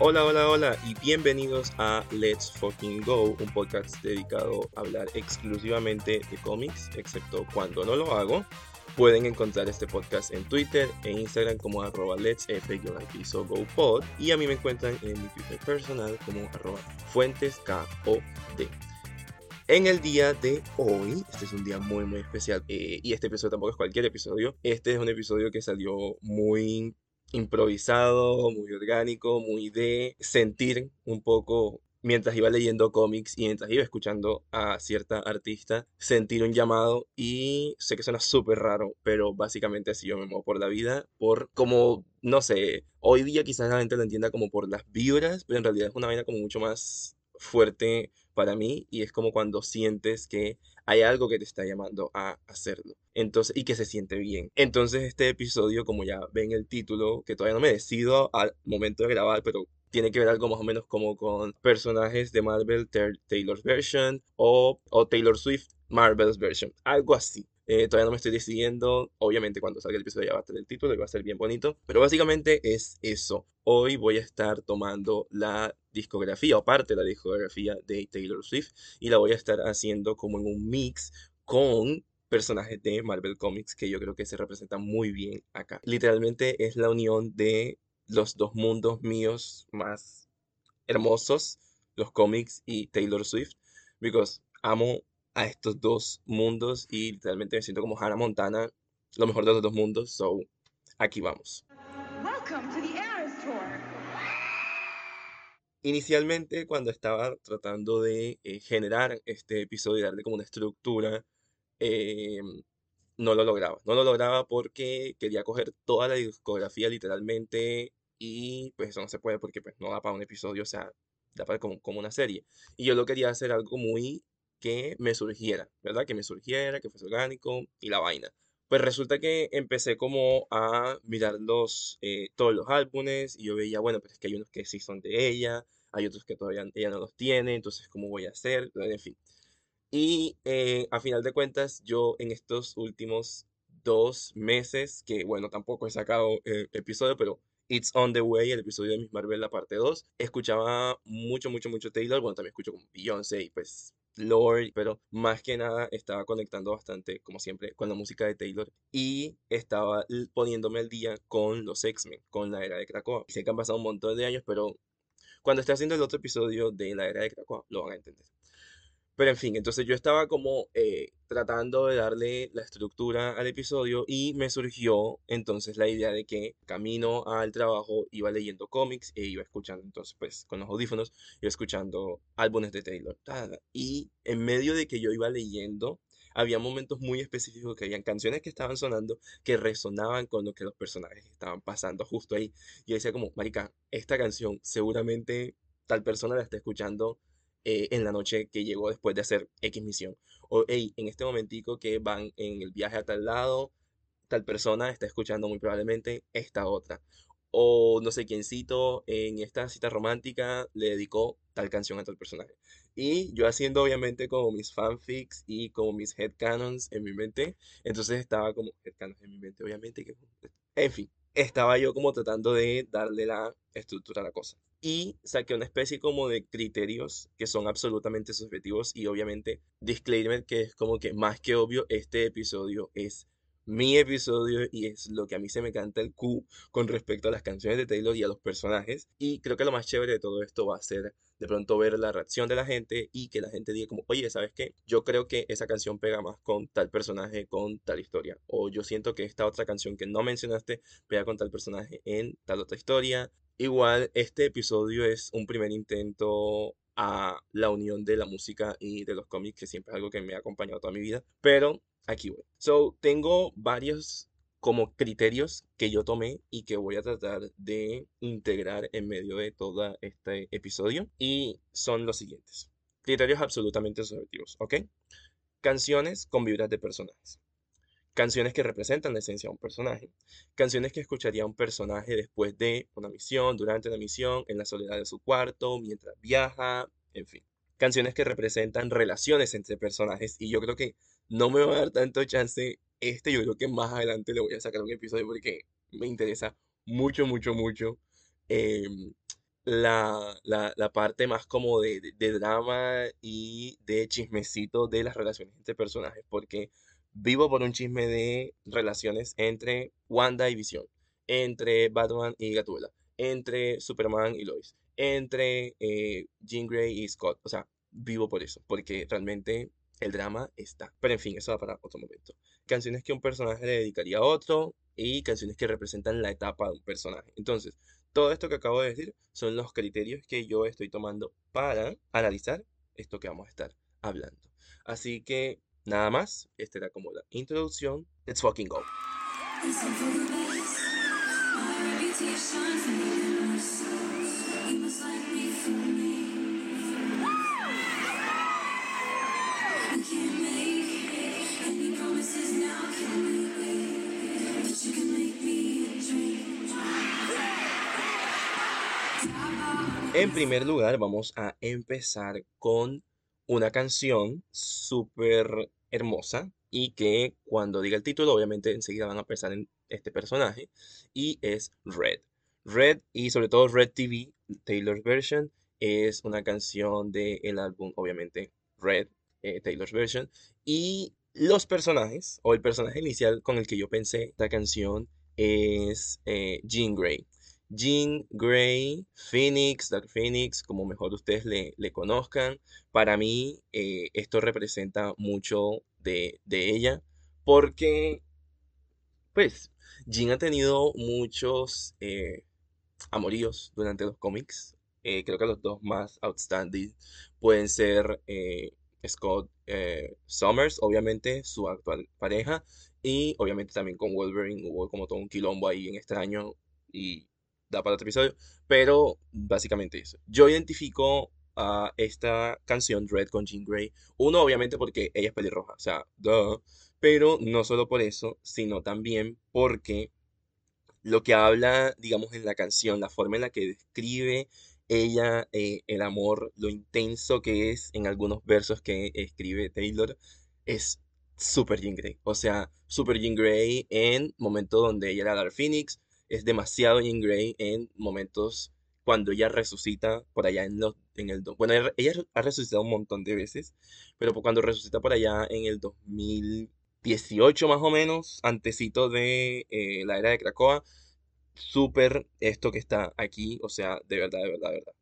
Hola, hola, hola y bienvenidos a Let's Fucking Go, un podcast dedicado a hablar exclusivamente de cómics, excepto cuando no lo hago. Pueden encontrar este podcast en Twitter e Instagram como arroba let's piso go pod y a mí me encuentran en mi Twitter personal como arroba fuentes En el día de hoy, este es un día muy muy especial eh, y este episodio tampoco es cualquier episodio, este es un episodio que salió muy improvisado, muy orgánico, muy de sentir un poco mientras iba leyendo cómics y mientras iba escuchando a cierta artista, sentir un llamado y sé que suena súper raro, pero básicamente así yo me muevo por la vida, por como, no sé, hoy día quizás la gente lo entienda como por las vibras, pero en realidad es una vaina como mucho más fuerte para mí y es como cuando sientes que hay algo que te está llamando a hacerlo. Entonces, y que se siente bien. Entonces, este episodio, como ya ven el título, que todavía no me decido al momento de grabar, pero tiene que ver algo más o menos como con personajes de Marvel, Taylor's version o, o Taylor Swift, Marvel's version. Algo así. Eh, todavía no me estoy decidiendo. Obviamente cuando salga el episodio ya va a estar el título y va a ser bien bonito. Pero básicamente es eso. Hoy voy a estar tomando la discografía o parte de la discografía de Taylor Swift y la voy a estar haciendo como en un mix con personajes de Marvel Comics que yo creo que se representan muy bien acá. Literalmente es la unión de los dos mundos míos más hermosos, los cómics y Taylor Swift, because amo a estos dos mundos y literalmente me siento como Hannah Montana, lo mejor de los dos mundos, so aquí vamos. Inicialmente, cuando estaba tratando de eh, generar este episodio y darle como una estructura, eh, no lo lograba. No lo lograba porque quería coger toda la discografía literalmente y pues eso no se puede porque pues no da para un episodio, o sea, da para como, como una serie. Y yo lo quería hacer algo muy que me surgiera, ¿verdad? Que me surgiera, que fuese orgánico y la vaina. Pues resulta que empecé como a mirar los, eh, todos los álbumes y yo veía, bueno, pues es que hay unos que sí son de ella, hay otros que todavía ella no los tiene, entonces ¿cómo voy a hacer? En fin. Y eh, a final de cuentas, yo en estos últimos dos meses, que bueno, tampoco he sacado eh, episodio, pero It's on the Way, el episodio de Miss Marvel, la parte 2, escuchaba mucho, mucho, mucho Taylor, bueno, también escucho como Beyoncé y pues Lord, pero más que nada estaba conectando bastante, como siempre, con la música de Taylor y estaba poniéndome al día con los X-Men, con la era de Krakoa. Sé que han pasado un montón de años, pero cuando esté haciendo el otro episodio de la era de Krakoa, lo van a entender. Pero en fin, entonces yo estaba como eh, tratando de darle la estructura al episodio y me surgió entonces la idea de que camino al trabajo iba leyendo cómics e iba escuchando entonces pues con los audífonos, iba escuchando álbumes de Taylor. Y en medio de que yo iba leyendo, había momentos muy específicos que habían canciones que estaban sonando que resonaban con lo que los personajes estaban pasando justo ahí. Y yo decía como, marica, esta canción seguramente tal persona la está escuchando eh, en la noche que llegó después de hacer X misión. O, hey, en este momentico que van en el viaje a tal lado, tal persona está escuchando muy probablemente esta otra. O no sé quiéncito en esta cita romántica le dedicó tal canción a tal personaje. Y yo haciendo obviamente como mis fanfics y como mis headcanons en mi mente. Entonces estaba como headcanons en mi mente, obviamente. Que, en fin, estaba yo como tratando de darle la estructura a la cosa y saqué una especie como de criterios que son absolutamente subjetivos y obviamente disclaimer que es como que más que obvio este episodio es mi episodio y es lo que a mí se me canta el Q con respecto a las canciones de Taylor y a los personajes y creo que lo más chévere de todo esto va a ser de pronto ver la reacción de la gente y que la gente diga como, oye, ¿sabes qué? Yo creo que esa canción pega más con tal personaje, con tal historia. O yo siento que esta otra canción que no mencionaste pega con tal personaje en tal otra historia. Igual, este episodio es un primer intento a la unión de la música y de los cómics, que siempre es algo que me ha acompañado toda mi vida, pero aquí voy. So, tengo varios como criterios que yo tomé y que voy a tratar de integrar en medio de todo este episodio y son los siguientes. Criterios absolutamente subjetivos, ¿ok? Canciones con vibras de personajes canciones que representan la esencia de un personaje, canciones que escucharía un personaje después de una misión, durante una misión, en la soledad de su cuarto, mientras viaja, en fin. Canciones que representan relaciones entre personajes y yo creo que no me va a dar tanto chance este, yo creo que más adelante le voy a sacar un episodio porque me interesa mucho, mucho, mucho em, la, la- la parte más como de, de- de drama y de chismecito de las relaciones entre personajes, porque vivo por un chisme de relaciones entre Wanda y Visión, entre Batman y Gatúbela, entre Superman y Lois, entre eh, Jean Grey y Scott. O sea, vivo por eso, porque realmente el drama está. Pero en fin, eso va para otro momento. Canciones que un personaje le dedicaría a otro y canciones que representan la etapa de un personaje. Entonces, todo esto que acabo de decir son los criterios que yo estoy tomando para analizar esto que vamos a estar hablando. Así que nada más, esta era como la introducción. Let's fucking go. En primer lugar, vamos a empezar con una canción súper hermosa y que cuando diga el título, obviamente enseguida van a pensar en este personaje y es Red. Red y sobre todo Red TV, Taylor's Version, es una canción del álbum, obviamente, Red, eh, Taylor's Version. Y los personajes, o el personaje inicial con el que yo pensé esta canción es eh, Jean Grey. Jean Grey, Phoenix, Dark Phoenix, como mejor ustedes le, le conozcan. Para mí, eh, esto representa mucho de, de ella, porque, pues, Jean ha tenido muchos eh, amoríos durante los cómics. Eh, creo que los dos más outstanding pueden ser Scott Summers, obviamente, su actual pareja, y obviamente también con Wolverine hubo como todo un quilombo ahí bien extraño y da para otro episodio, pero básicamente eso. Yo identifico a esta canción Red con Jean Grey, uno obviamente porque ella es pelirroja, o sea, duh, pero no solo por eso, sino también porque lo que habla, digamos, en la canción, la forma en la que describe ella eh, el amor, lo intenso que es en algunos versos que escribe Taylor, es super Jean Grey. O sea, super Jean Grey en momentos donde ella era Dark Phoenix, es demasiado Jean Grey en momentos cuando ella resucita por allá en, los, en el... Bueno, ella ha resucitado un montón de veces, pero cuando resucita por allá en el 2018 más o menos, antecito de eh, la era de Krakoa, súper esto que está aquí, o sea, de verdad, de verdad, de verdad.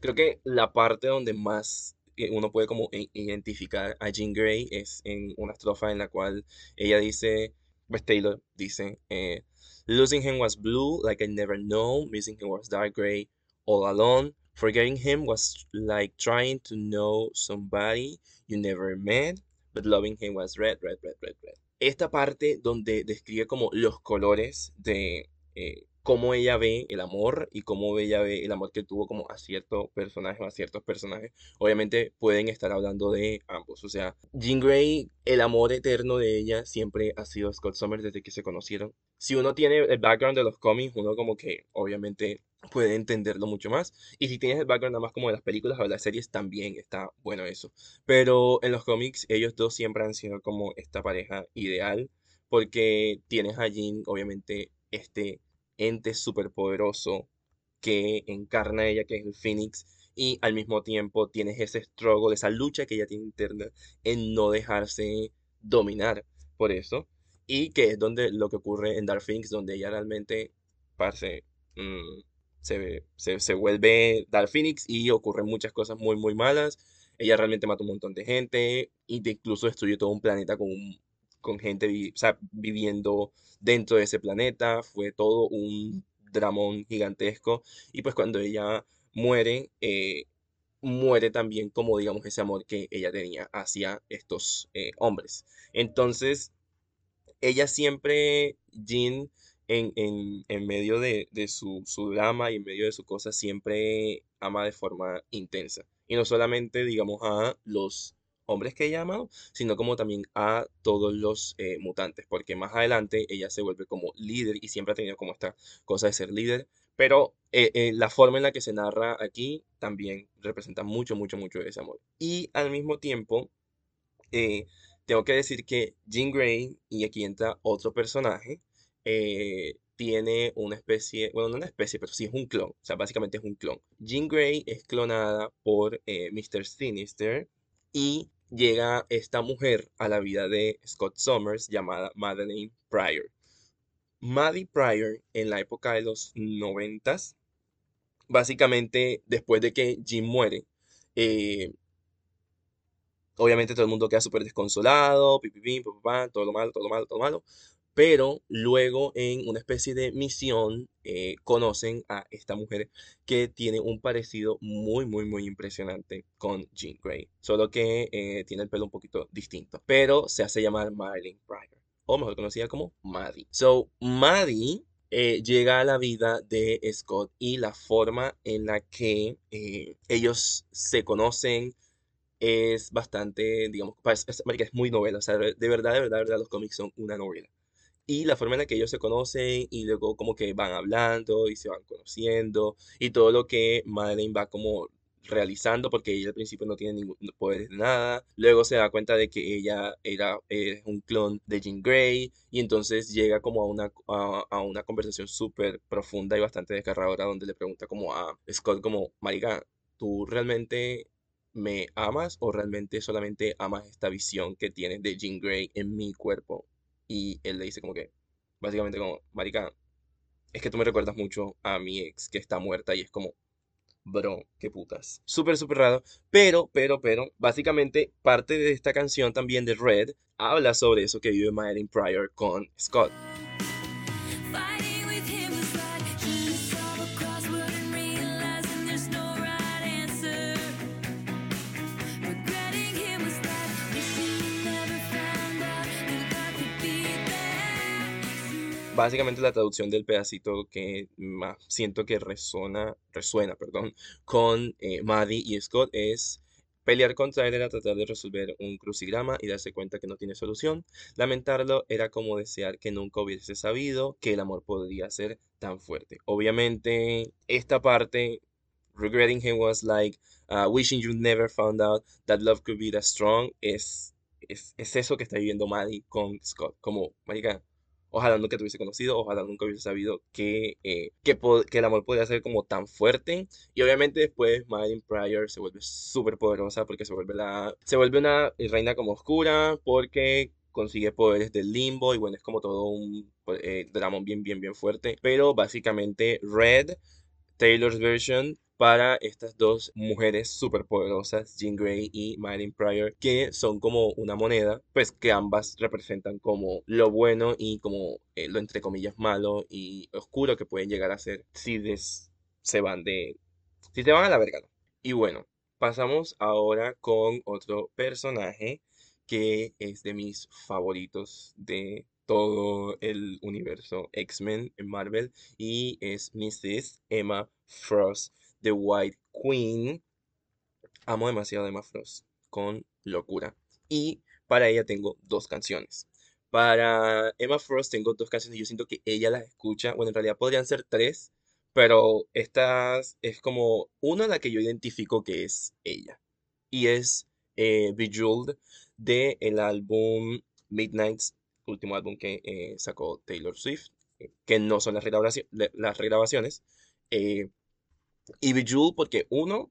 Creo que la parte donde más eh, uno puede como identificar a Jean Grey es en una estrofa en la cual ella dice, pues Taylor dice, eh, Losing him was blue like I never know, missing him was dark gray all alone, forgetting him was like trying to know somebody you never met, but loving him was red, red, red, red, red. Esta parte donde describe como los colores de eh, cómo ella ve el amor y cómo ella ve el amor que tuvo como a cierto personaje o a ciertos personajes, obviamente pueden estar hablando de ambos. O sea, Jean Grey, el amor eterno de ella siempre ha sido Scott Summers desde que se conocieron. Si uno tiene el background de los cómics, uno como que obviamente puede entenderlo mucho más. Y si tienes el background nada más como de las películas o de las series, también está bueno eso. Pero en los cómics, ellos dos siempre han sido como esta pareja ideal, porque tienes a Jean, obviamente, este ente superpoderoso que encarna ella, que es el Phoenix, y al mismo tiempo tienes ese struggle, esa lucha que ella tiene interna en no dejarse dominar por eso, y que es donde lo que ocurre en Dark Phoenix, donde ella realmente, parce, mm, se, se, se vuelve Dark Phoenix y ocurren muchas cosas muy, muy malas. Ella realmente mata un montón de gente de- incluso destruye todo un planeta con, un- con gente vi- viviendo dentro de ese planeta. Fue todo un dramón gigantesco. Y pues cuando ella muere, eh, muere también como digamos ese amor que ella tenía hacia estos eh, hombres. Entonces, ella siempre, Jean, en, en, en medio de, de su, su drama y en medio de su cosa, siempre ama de forma intensa. Y no solamente, digamos, a los hombres que ella ha amado, sino como también a todos los eh, mutantes, porque más adelante ella se vuelve como líder y siempre ha tenido como esta cosa de ser líder, pero eh, eh, la forma en la que se narra aquí también representa mucho, mucho, mucho ese amor. Y al mismo tiempo, tengo que decir que Jean Grey, y aquí entra otro personaje, tiene una especie, bueno, no una especie, pero sí es un clon, o sea, básicamente es un clon. Jean Grey es clonada por Mr. Sinister y llega esta mujer a la vida de Scott Summers llamada Madeleine Pryor. Maddie Pryor en la época de los noventas, básicamente después de que Jim muere, eh, obviamente todo el mundo queda súper desconsolado, pi, pi, pi, pa, pa, pa, todo lo malo, todo lo malo, todo lo malo. Pero luego en una especie de misión eh, conocen a esta mujer que tiene un parecido muy, muy, muy impresionante con Jean Grey. Solo que eh, tiene el pelo un poquito distinto. Pero se hace llamar Marilyn Pryor. O mejor conocida como Maddie. So, Maddie eh, llega a la vida de Scott y la forma en la que ellos se conocen es bastante, digamos, es, es muy novela. O sea, de verdad, de verdad, de verdad, los cómics son una novela. Y la forma en la que ellos se conocen y luego como que van hablando y se van conociendo y todo lo que Madeleine va como realizando porque ella al principio no tiene ningún poder de nada. Luego se da cuenta de que ella era es un clon de Jean Grey y entonces llega como a una, a, a una conversación súper profunda y bastante desgarradora donde le pregunta como a Scott como, marica, ¿tú realmente me amas o realmente solamente amas esta visión que tienes de Jean Grey en mi cuerpo? Y él le dice como que, básicamente como, marica, es que tú me recuerdas mucho a mi ex que está muerta y es como, bro, qué putas. Súper, súper raro. Pero, pero, pero, básicamente parte de esta canción también de Red habla sobre eso que vive Madeline Pryor con Scott. Básicamente la traducción del pedacito que más siento que resona, resuena, perdón, con eh, Maddie y Scott es pelear contra él era tratar de resolver un crucigrama y darse cuenta que no tiene solución. Lamentarlo era como desear que nunca hubiese sabido que el amor podría ser tan fuerte. Obviamente, esta parte, regretting him was like uh, wishing you never found out that love could be that strong, es, es, es eso que está viviendo Maddie con Scott. Como, marica, Ojalá nunca te hubiese conocido, ojalá nunca hubiese sabido que, eh, que, el amor podía ser como tan fuerte. Y obviamente después Madeline Pryor se vuelve súper poderosa porque se vuelve, la, se vuelve una reina como oscura porque consigue poderes del limbo y bueno, es como todo un eh, drama bien, bien, bien fuerte. Pero básicamente Red Taylor's version para estas dos mujeres superpoderosas, Jean Grey y Madeline Pryor, que son como una moneda, pues que ambas representan como lo bueno y como eh, lo entre comillas malo y oscuro que pueden llegar a ser si des- se van de, si se van a la verga. Y bueno, pasamos ahora con otro personaje que es de mis favoritos de todo el universo X-Men en Marvel y es Mrs. Emma Frost, The White Queen. Amo demasiado a Emma Frost, con locura. Y para ella tengo dos canciones. Para Emma Frost tengo dos canciones y yo siento que ella las escucha. Bueno, en realidad podrían ser tres, pero estas es como una la que yo identifico que es ella. Y es eh, Bejeweled de el álbum Midnight's, último álbum que eh, sacó Taylor Swift, eh, que no son las regrabaci- las regrabaciones. eh, y Bejeweled porque uno,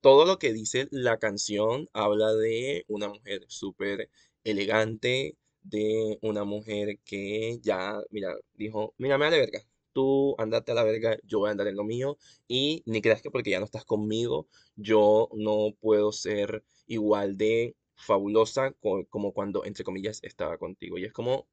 todo lo que dice la canción habla de una mujer súper elegante, de una mujer que ya, mira, dijo, mira, me vale verga, tú andate a la verga, yo voy a andar en lo mío, y ni creas que porque ya no estás conmigo, yo no puedo ser igual de fabulosa co- como cuando, entre comillas, estaba contigo. Y es como,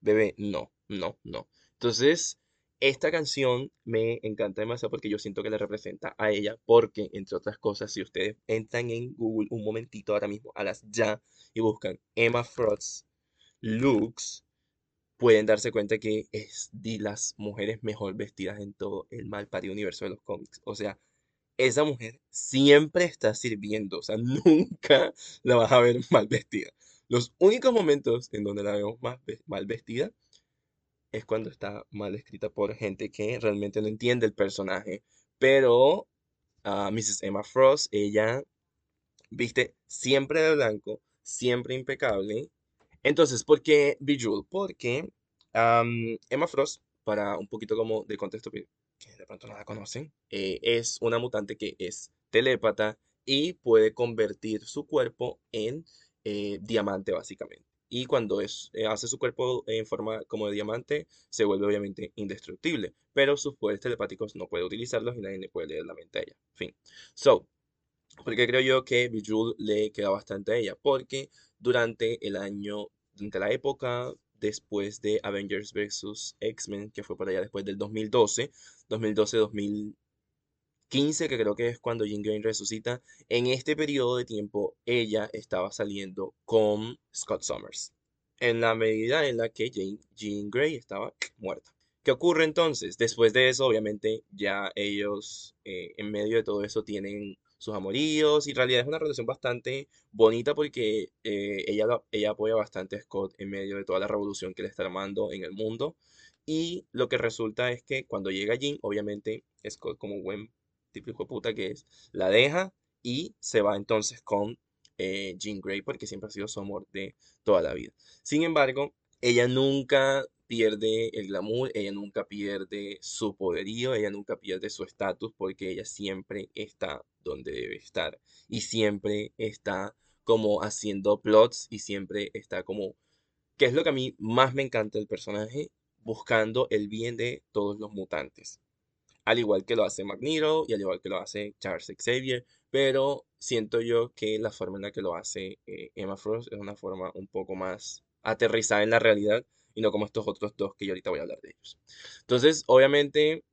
Bebé, no, no, no. Entonces, esta canción me encanta demasiado porque yo siento que le representa a ella, porque, entre otras cosas, si ustedes entran en Google un momentito ahora mismo, a las ya, y buscan Emma Frost looks, pueden darse cuenta que es de las mujeres mejor vestidas en todo el mal parido universo de los cómics. O sea, esa mujer siempre está sirviendo, o sea, nunca la vas a ver mal vestida. Los únicos momentos en donde la vemos mal vestida es cuando está mal escrita por gente que realmente no entiende el personaje. Pero a Mrs. Emma Frost, ella viste siempre de blanco, siempre impecable. Entonces, ¿por qué Bejeweled? Porque Emma Frost para un poquito como de contexto de pronto no la conocen, eh, es una mutante que es telépata y puede convertir su cuerpo en eh, diamante básicamente. Y cuando es, eh, hace su cuerpo en forma como de diamante, se vuelve obviamente indestructible. Pero sus poderes telepáticos no puede utilizarlos y nadie le puede leer la mente a ella. Fin. So, porque creo yo que Bejeweled le queda bastante a ella? Porque durante el año, durante la época después de Avengers vs. X-Men, que fue por allá después del 2012, 2012-2015, que creo que es cuando Jean Grey resucita, en este periodo de tiempo ella estaba saliendo con Scott Summers, en la medida en la que Jean Grey estaba muerta. ¿Qué ocurre entonces? Después de eso, obviamente, ya ellos, eh, en medio de todo eso, tienen sus amoríos y en realidad es una relación bastante bonita porque eh, ella, ella apoya bastante a Scott en medio de toda la revolución que le está armando en el mundo y lo que resulta es que cuando llega Jean, obviamente Scott como buen típico puta que es, la deja y se va entonces con eh, Jean Grey porque siempre ha sido su amor de toda la vida. Sin embargo, ella nunca pierde el glamour, ella nunca pierde su poderío, ella nunca pierde su estatus porque ella siempre está donde debe estar y siempre está como haciendo plots y siempre está como, que es lo que a mí más me encanta del personaje, buscando el bien de todos los mutantes. Al igual que lo hace Magneto y al igual que lo hace Charles Xavier, pero siento yo que la forma en la que lo hace eh, Emma Frost es una forma un poco más aterrizada en la realidad y no como estos otros dos que yo ahorita voy a hablar de ellos. Entonces, obviamente,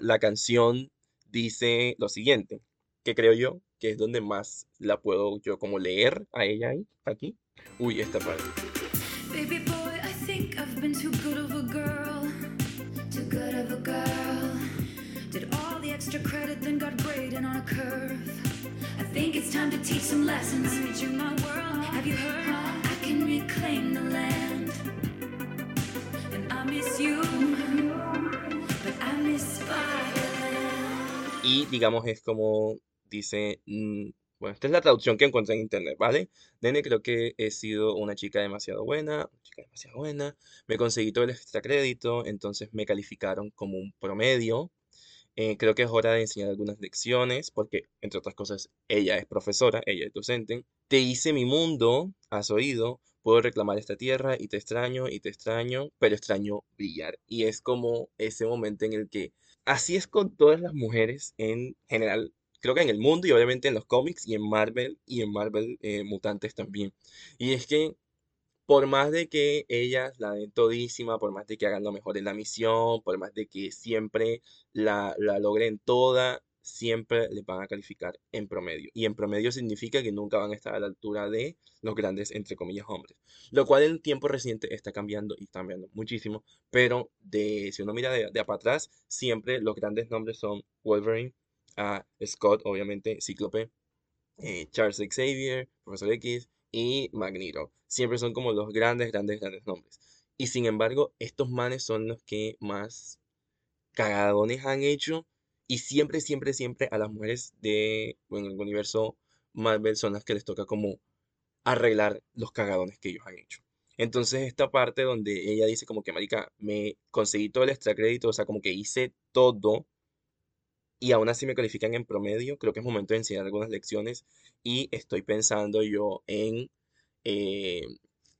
la canción dice lo siguiente, que creo yo que es donde más la puedo yo como leer a ella ahí, aquí. Uy, esta parte. Baby boy, I think I've been too good of a girl. Too good of a girl. Did all the extra credit, then got graded on a curve. I think it's time to teach some lessons. I made you my world. Have you heard? I can reclaim the land. Y digamos es como dice, mm, bueno, esta es la traducción que encontré en internet, ¿vale? Nene, creo que he sido una chica demasiado buena, chica demasiado buena, me conseguí todo el extra crédito, entonces me calificaron como un promedio. Eh, creo que es hora de enseñar algunas lecciones, porque entre otras cosas, ella es profesora, ella es docente. Te hice mi mundo, has oído, puedo reclamar esta tierra y te extraño y te extraño, pero extraño brillar. Y es como ese momento en el que Así es con todas las mujeres en general, creo que en el mundo y obviamente en los cómics y en Marvel y en Marvel eh, Mutantes también. Y es que por más de que ellas la den todísima, por más de que hagan lo mejor en la misión, por más de que siempre la, la logren toda, siempre les van a calificar en promedio. Y en promedio significa que nunca van a estar a la altura de los grandes, entre comillas, hombres. Lo cual en tiempo reciente está cambiando y está cambiando muchísimo. Pero de, si uno mira de, de para atrás, siempre los grandes nombres son Wolverine, ah, Scott, obviamente, Cíclope, eh, Charles Xavier, Profesor X y Magneto. Siempre son como los grandes, grandes, grandes nombres. Y sin embargo, estos manes son los que más cagadones han hecho. Y siempre, siempre, siempre a las mujeres de, bueno, el universo Marvel son las que les toca como arreglar los cagadones que ellos han hecho. Entonces, esta parte donde ella dice como que, marica, me conseguí todo el extra crédito, o sea, como que hice todo y aún así me califican en promedio, creo que es momento de enseñar algunas lecciones y estoy pensando yo en eh,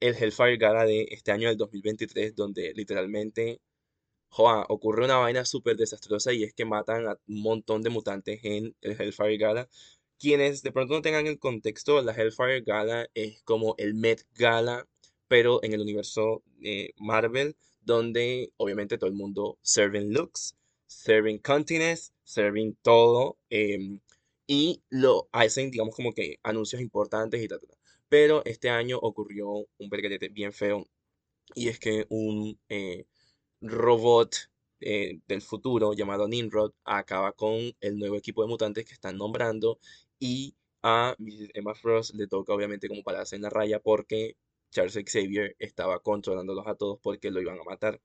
el Hellfire Gala de este año del 2023, donde literalmente, joa, ocurre una vaina súper desastrosa y es que matan a un montón de mutantes en el Hellfire Gala. Quienes de pronto no tengan el contexto, la Hellfire Gala es como el Met Gala, pero en el universo eh, Marvel, donde obviamente todo el mundo serving looks, serving continents, serving todo, em, y lo hacen, digamos, como que anuncios importantes y tal, tal, tal. Pero este año ocurrió un berguete bien feo, y es que un eh, robot eh, del futuro llamado Nimrod acaba con el nuevo equipo de mutantes que están nombrando y a. Emma Frost le toca obviamente como pararse en la raya porque Charles Xavier estaba controlándolos a todos porque lo iban a matar.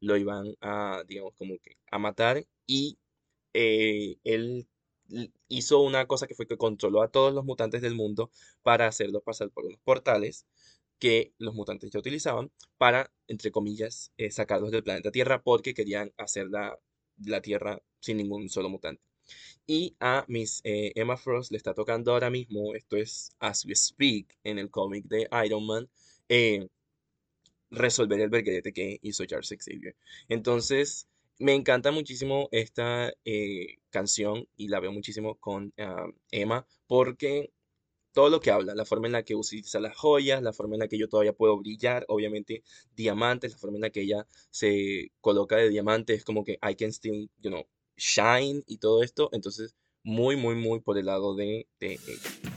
Lo iban a, digamos, como que a matar y eh, él hizo una cosa que fue que controló a todos los mutantes del mundo para hacerlos pasar por unos portales que los mutantes ya utilizaban para, entre comillas, eh, sacarlos del planeta Tierra porque querían hacer la, la Tierra sin ningún solo mutante. Y a Miss eh, Emma Frost le está tocando ahora mismo, esto es As We Speak, en el cómic de Iron Man, eh, resolver el berguete que hizo Charles Xavier. Entonces, me encanta muchísimo esta eh, canción y la veo muchísimo con ah, Emma porque todo lo que habla, la forma en la que utiliza las joyas, la forma en la que yo todavía puedo brillar, obviamente diamantes, la forma en la que ella se coloca de diamantes, es como que I can still, you know, shine y todo esto, entonces muy, muy, muy por el lado de, de ella.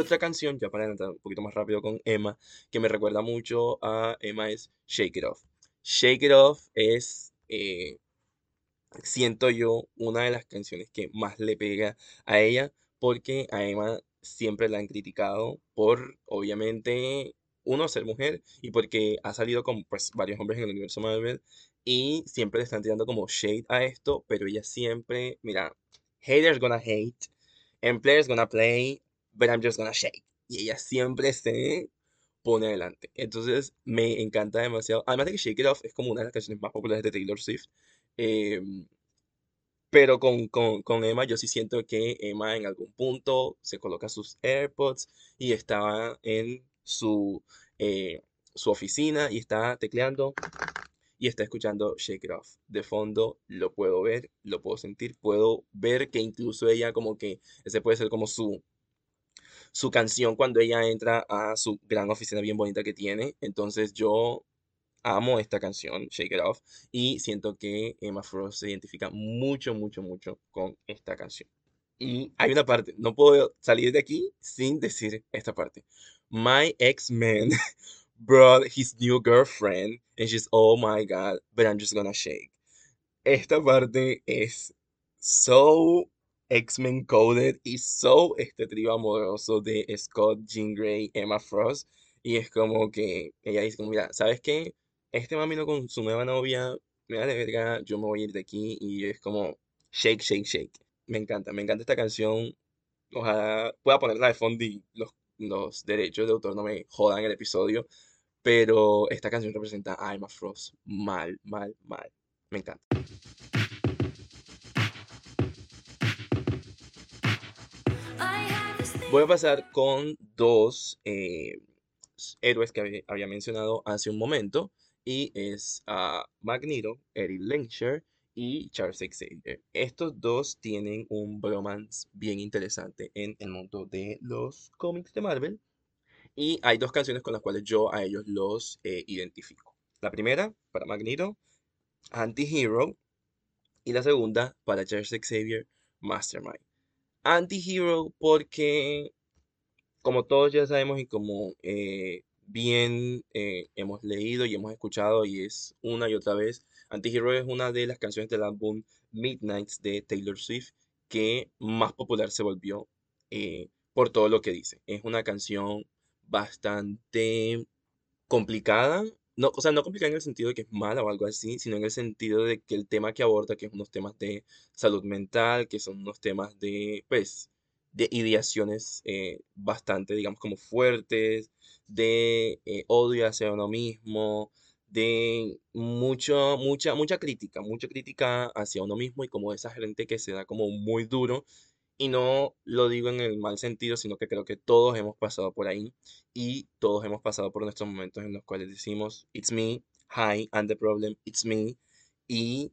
Otra canción, ya para adelantar un poquito más rápido con Emma, que me recuerda mucho a Emma es Shake It Off. Shake It Off es, eh, siento yo, una de las canciones que más le pega a ella, porque a Emma siempre la han criticado por, obviamente, uno, ser mujer, y porque ha salido con pues, varios hombres en el universo Marvel, y siempre le están tirando como shade a esto, pero ella siempre, mira, haters gonna hate, and players gonna play, but I'm just gonna shake. Y ella siempre se pone adelante. Entonces me encanta demasiado. Además de que Shake It Off es como una de las canciones más populares de Taylor Swift. em, pero con, con, con Emma yo sí siento que Emma en algún punto se coloca sus AirPods y está en su, eh, su oficina y está tecleando y está escuchando Shake It Off. De fondo lo puedo ver, lo puedo sentir, puedo ver que incluso ella como que ese puede ser como su su canción cuando ella entra a su gran oficina bien bonita que tiene. Entonces yo amo esta canción, Shake It Off, y siento que Emma Frost se identifica mucho, mucho, mucho con esta canción. Y hay una parte, no puedo salir de aquí sin decir esta parte. My ex-man brought his new girlfriend and she's, oh my God, but I'm just gonna shake. Esta parte es so X-Men coded y so este trío amoroso de Scott, Jean Grey, Emma Frost. Y es como que ella dice, mira, ¿sabes qué? Este mamino con su nueva novia, me de verga, yo me voy a ir de aquí. Y es como, shake, shake, shake. Me encanta, me encanta esta canción. Ojalá pueda ponerla de fondo y los, los derechos de autor no me jodan el episodio. Pero esta canción representa a Emma Frost mal, mal, mal. Me encanta. Voy a pasar con dos eh, héroes que había, mencionado hace un momento y es a Magneto, Eric Lehnsherr y Charles Xavier. Estos dos tienen un bromance bien interesante en el mundo de los cómics de Marvel y hay dos canciones con las cuales yo a ellos los eh, identifico. La primera para Magneto, Anti-Hero y la segunda para Charles Xavier, Mastermind. Anti-Hero porque como todos ya sabemos y como eh, bien eh, hemos leído y hemos escuchado y es una y otra vez, Antihero es una de las canciones del álbum Midnights de Taylor Swift que más popular se volvió eh, por todo lo que dice. Es una canción bastante complicada, no, o sea, no complicada en el sentido de que es mala o algo así, sino en el sentido de que el tema que aborda, que es unos temas de salud mental, que son unos temas de, pues, de ideaciones eh, bastante, digamos, como fuertes, de eh, odio hacia uno mismo, de mucho, mucha, mucha crítica, mucha crítica hacia uno mismo y como esa gente que se da como muy duro. Y no lo digo en el mal sentido, sino que creo que todos hemos pasado por ahí y todos hemos pasado por nuestros momentos en los cuales decimos, It's me, hi, I'm the problem, it's me. Y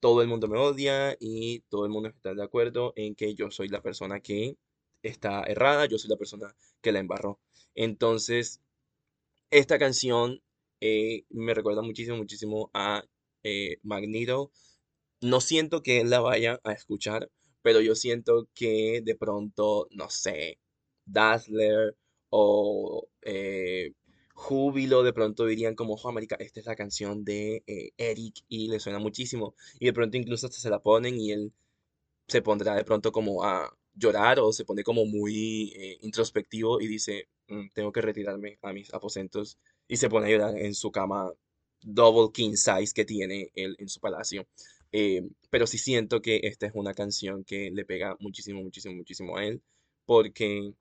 todo el mundo me odia y todo el mundo está de acuerdo en que yo soy la persona que está errada, yo soy la persona que la embarró. Entonces, esta canción eh, me recuerda muchísimo, muchísimo a eh, Magneto. No siento que él la vaya a escuchar, pero yo siento que de pronto, no sé, Dazzler o eh, Júbilo de pronto dirían como, oh, marica, esta es la canción de eh, Eric y le suena muchísimo. Y de pronto incluso hasta se la ponen y él se pondrá de pronto como a llorar o se pone como muy eh, introspectivo y dice, "Mm, tengo que retirarme a mis aposentos y se pone a llorar en su cama double king size que tiene él en su palacio. Eh, pero sí siento que esta es una canción que le pega muchísimo, muchísimo, muchísimo a él, porque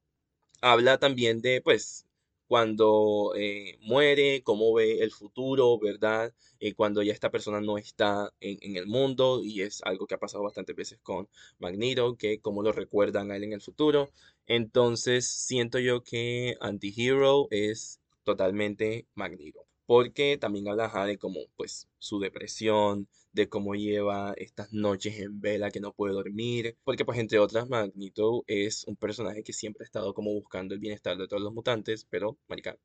habla también de, pues, cuando eh, muere, cómo ve el futuro, ¿verdad? Eh, cuando ya esta persona no está en, en el mundo, y es algo que ha pasado bastantes veces con Magneto, que cómo lo recuerdan a él en el futuro. Entonces, siento yo que Antihero es totalmente Magneto porque también habla de cómo, pues, su depresión, de cómo lleva estas noches en vela que no puede dormir, porque, pues, entre otras, Magneto es un personaje que siempre ha estado como buscando el bienestar de todos los mutantes, pero, marica,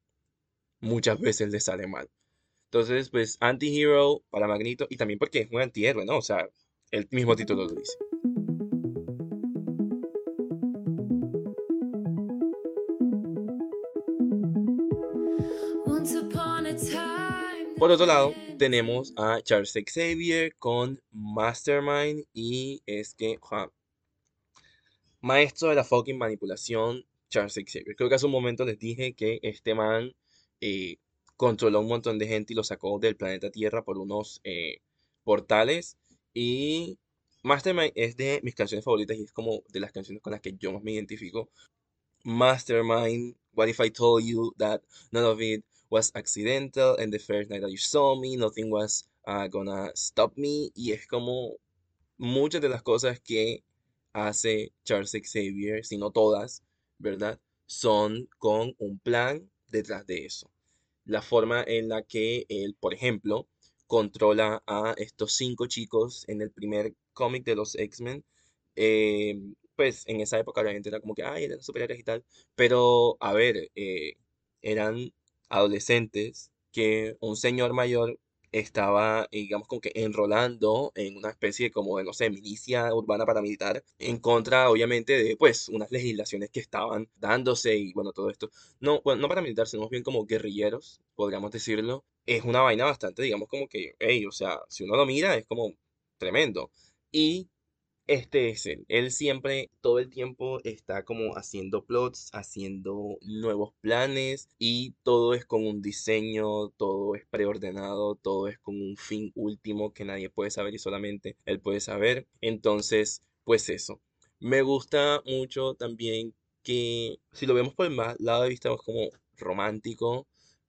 muchas veces le sale mal. Entonces, pues, anti-hero para Magneto, y también porque es un antihéroe, ¿no? O sea, el mismo título lo dice. Por otro lado, tenemos a Charles Xavier con Mastermind y es que, maestro de la fucking manipulación, Charles Xavier. Creo que hace un momento les dije que este man eh, controló un montón de gente y lo sacó del planeta Tierra por unos eh, portales y Mastermind es de mis canciones favoritas y es como de las canciones con las que yo más me identifico. Mastermind, what if I told you that none of it was accidental and the first night that you saw me, nothing was uh, gonna stop me. Y es como muchas de las cosas que hace Charles Xavier, si no todas, ¿verdad? Son con un plan detrás de eso. La forma en la que él, por ejemplo, controla a estos cinco chicos en el primer cómic de los X-Men. eh, pues en esa época obviamente era como que, ay, eran superhéroes y tal. Pero, a ver, eh, eran adolescentes que un señor mayor estaba, digamos, como que enrolando en una especie como de, no sé, milicia urbana paramilitar, en contra, obviamente, de, pues, unas legislaciones que estaban dándose y, bueno, todo esto. No, bueno, no paramilitar, sino más bien como guerrilleros, podríamos decirlo. Es una vaina bastante, digamos, como que, hey, o sea, si uno lo mira, es como tremendo. Y este es él. Él siempre, todo el tiempo, está como haciendo plots, haciendo nuevos planes y todo es con un diseño, todo es preordenado, todo es con un fin último que nadie puede saber y solamente él puede saber. Entonces, pues eso. Me gusta mucho también que, si lo vemos por el lado de vista, es como romántico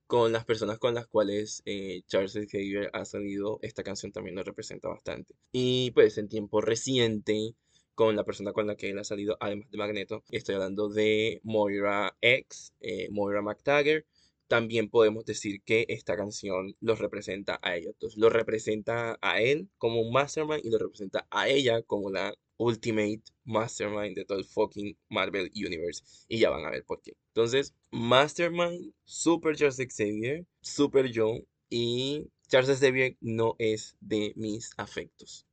con las personas con las cuales eh, Charles Xavier ha salido, esta canción también lo representa bastante. Y pues en tiempo reciente, con la persona con la que él ha salido, además de Magneto, estoy hablando de Moira X, eh, Moira McTaggart. También podemos decir que esta canción los representa a ellos dos. Lo representa a él como un mastermind y lo representa a ella como la Ultimate Mastermind de todo el fucking Marvel Universe. Y ya van a ver por qué. Entonces, Mastermind, Super Charles Xavier, Super Joe y Charles Xavier no es de mis afectos.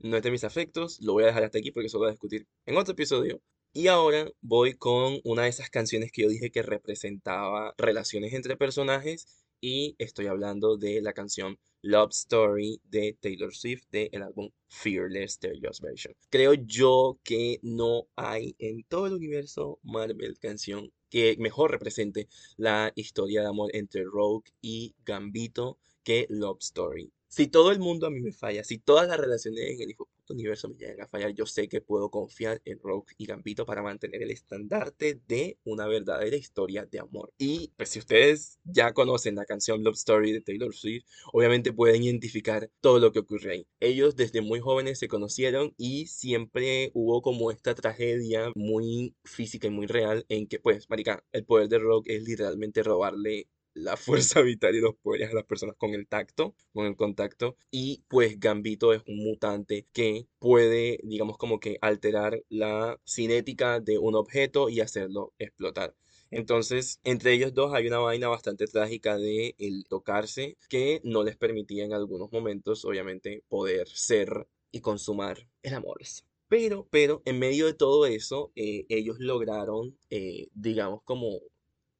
No es de mis afectos, lo voy a dejar hasta aquí porque eso lo voy a discutir en otro episodio. Y ahora voy con una de esas canciones que yo dije que representaba relaciones entre personajes y estoy hablando de la canción Love Story de Taylor Swift del álbum Fearless Stereo's Version. Creo yo que no hay en todo el universo Marvel canción que mejor represente la historia de amor entre Rogue y Gambito que Love Story. Si todo el mundo a mí me falla, si todas las relaciones en el hijo universo me llegan a fallar, yo sé que puedo confiar en Rogue y Gambito para mantener el estandarte de una verdadera historia de amor. Y pues si ustedes ya conocen la canción Love Story de Taylor Swift, obviamente pueden identificar todo lo que ocurre ahí. Ellos desde muy jóvenes se conocieron y siempre hubo como esta tragedia muy física y muy real en que pues, marica, el poder de Rogue es literalmente robarle la fuerza vital y los poderes a las personas con el tacto, con el contacto. Y pues Gambito es un mutante que puede, digamos, como que alterar la cinética de un objeto y hacerlo explotar. Entonces, entre ellos dos hay una vaina bastante trágica de el tocarse que no les permitía en algunos momentos, obviamente, poder ser y consumar el amor. Pero, pero, en medio de todo eso, eh, ellos lograron, eh, digamos, como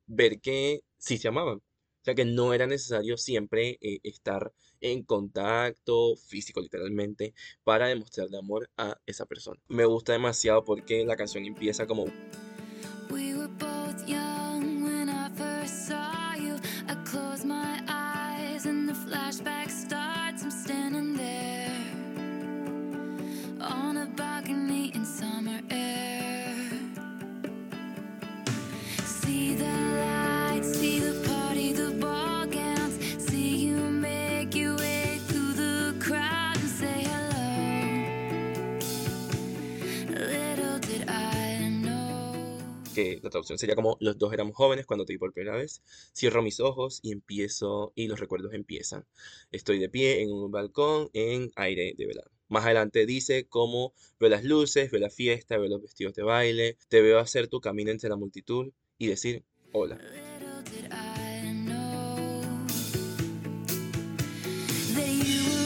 ver que sí se amaban. O sea que no era necesario siempre eh, estar en contacto físico literalmente para demostrarle amor a esa persona. Me gusta demasiado porque la canción empieza como... on a balcony in summer air. Young la traducción sería como los dos éramos jóvenes cuando te vi por primera vez. Cierro mis ojos y empiezo y los recuerdos empiezan. Estoy de pie en un balcón en aire de verano. Más adelante dice cómo veo las luces, veo la fiesta, veo los vestidos de baile, te veo hacer tu camino entre la multitud y decir hola. That you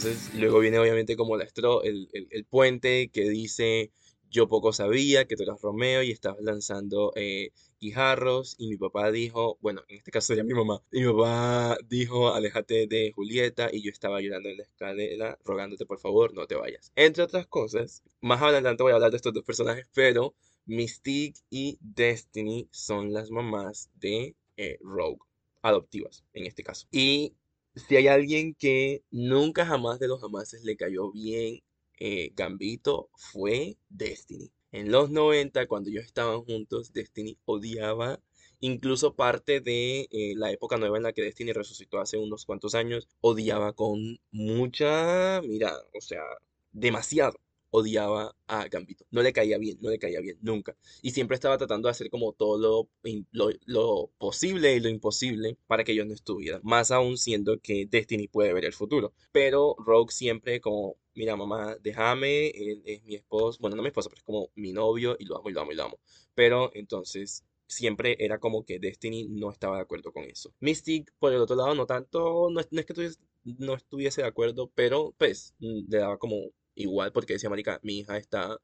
Entonces luego viene obviamente como la estro, el, el- puente que dice yo poco sabía que tú eras Romeo y estabas lanzando eh, guijarros y mi papá dijo, bueno, en este caso sería mi mamá, y mi papá dijo aléjate de Julieta y yo estaba llorando en la escalera rogándote por favor no te vayas. Entre otras cosas, más adelante voy a hablar de estos dos personajes, pero Mystique y Destiny son las mamás de eh, Rogue, adoptivas en este caso. Y si hay alguien que nunca jamás de los jamases le cayó bien eh, Gambito, fue Destiny. En los 90, cuando ellos estaban juntos, Destiny odiaba, incluso parte de eh, la época nueva en la que Destiny resucitó hace unos cuantos años, odiaba con mucha, mira, o sea, demasiado. Odiaba a Gambito. No le caía bien, no le caía bien, nunca. Y siempre estaba tratando de hacer como todo lo, lo, lo posible y lo imposible para que ellos no estuvieran. Más aún siendo que Destiny puede ver el futuro. Pero Rogue siempre como, mira mamá, déjame, él es mi esposo, bueno, no mi esposo, pero es como mi novio y lo amo y lo amo y lo amo. Pero entonces siempre era como que Destiny no estaba de acuerdo con eso. Mystic, por el otro lado, no tanto, no es, no es que tuviese- no estuviese de acuerdo, pero pues le daba como igual porque decía, marica, mi hija está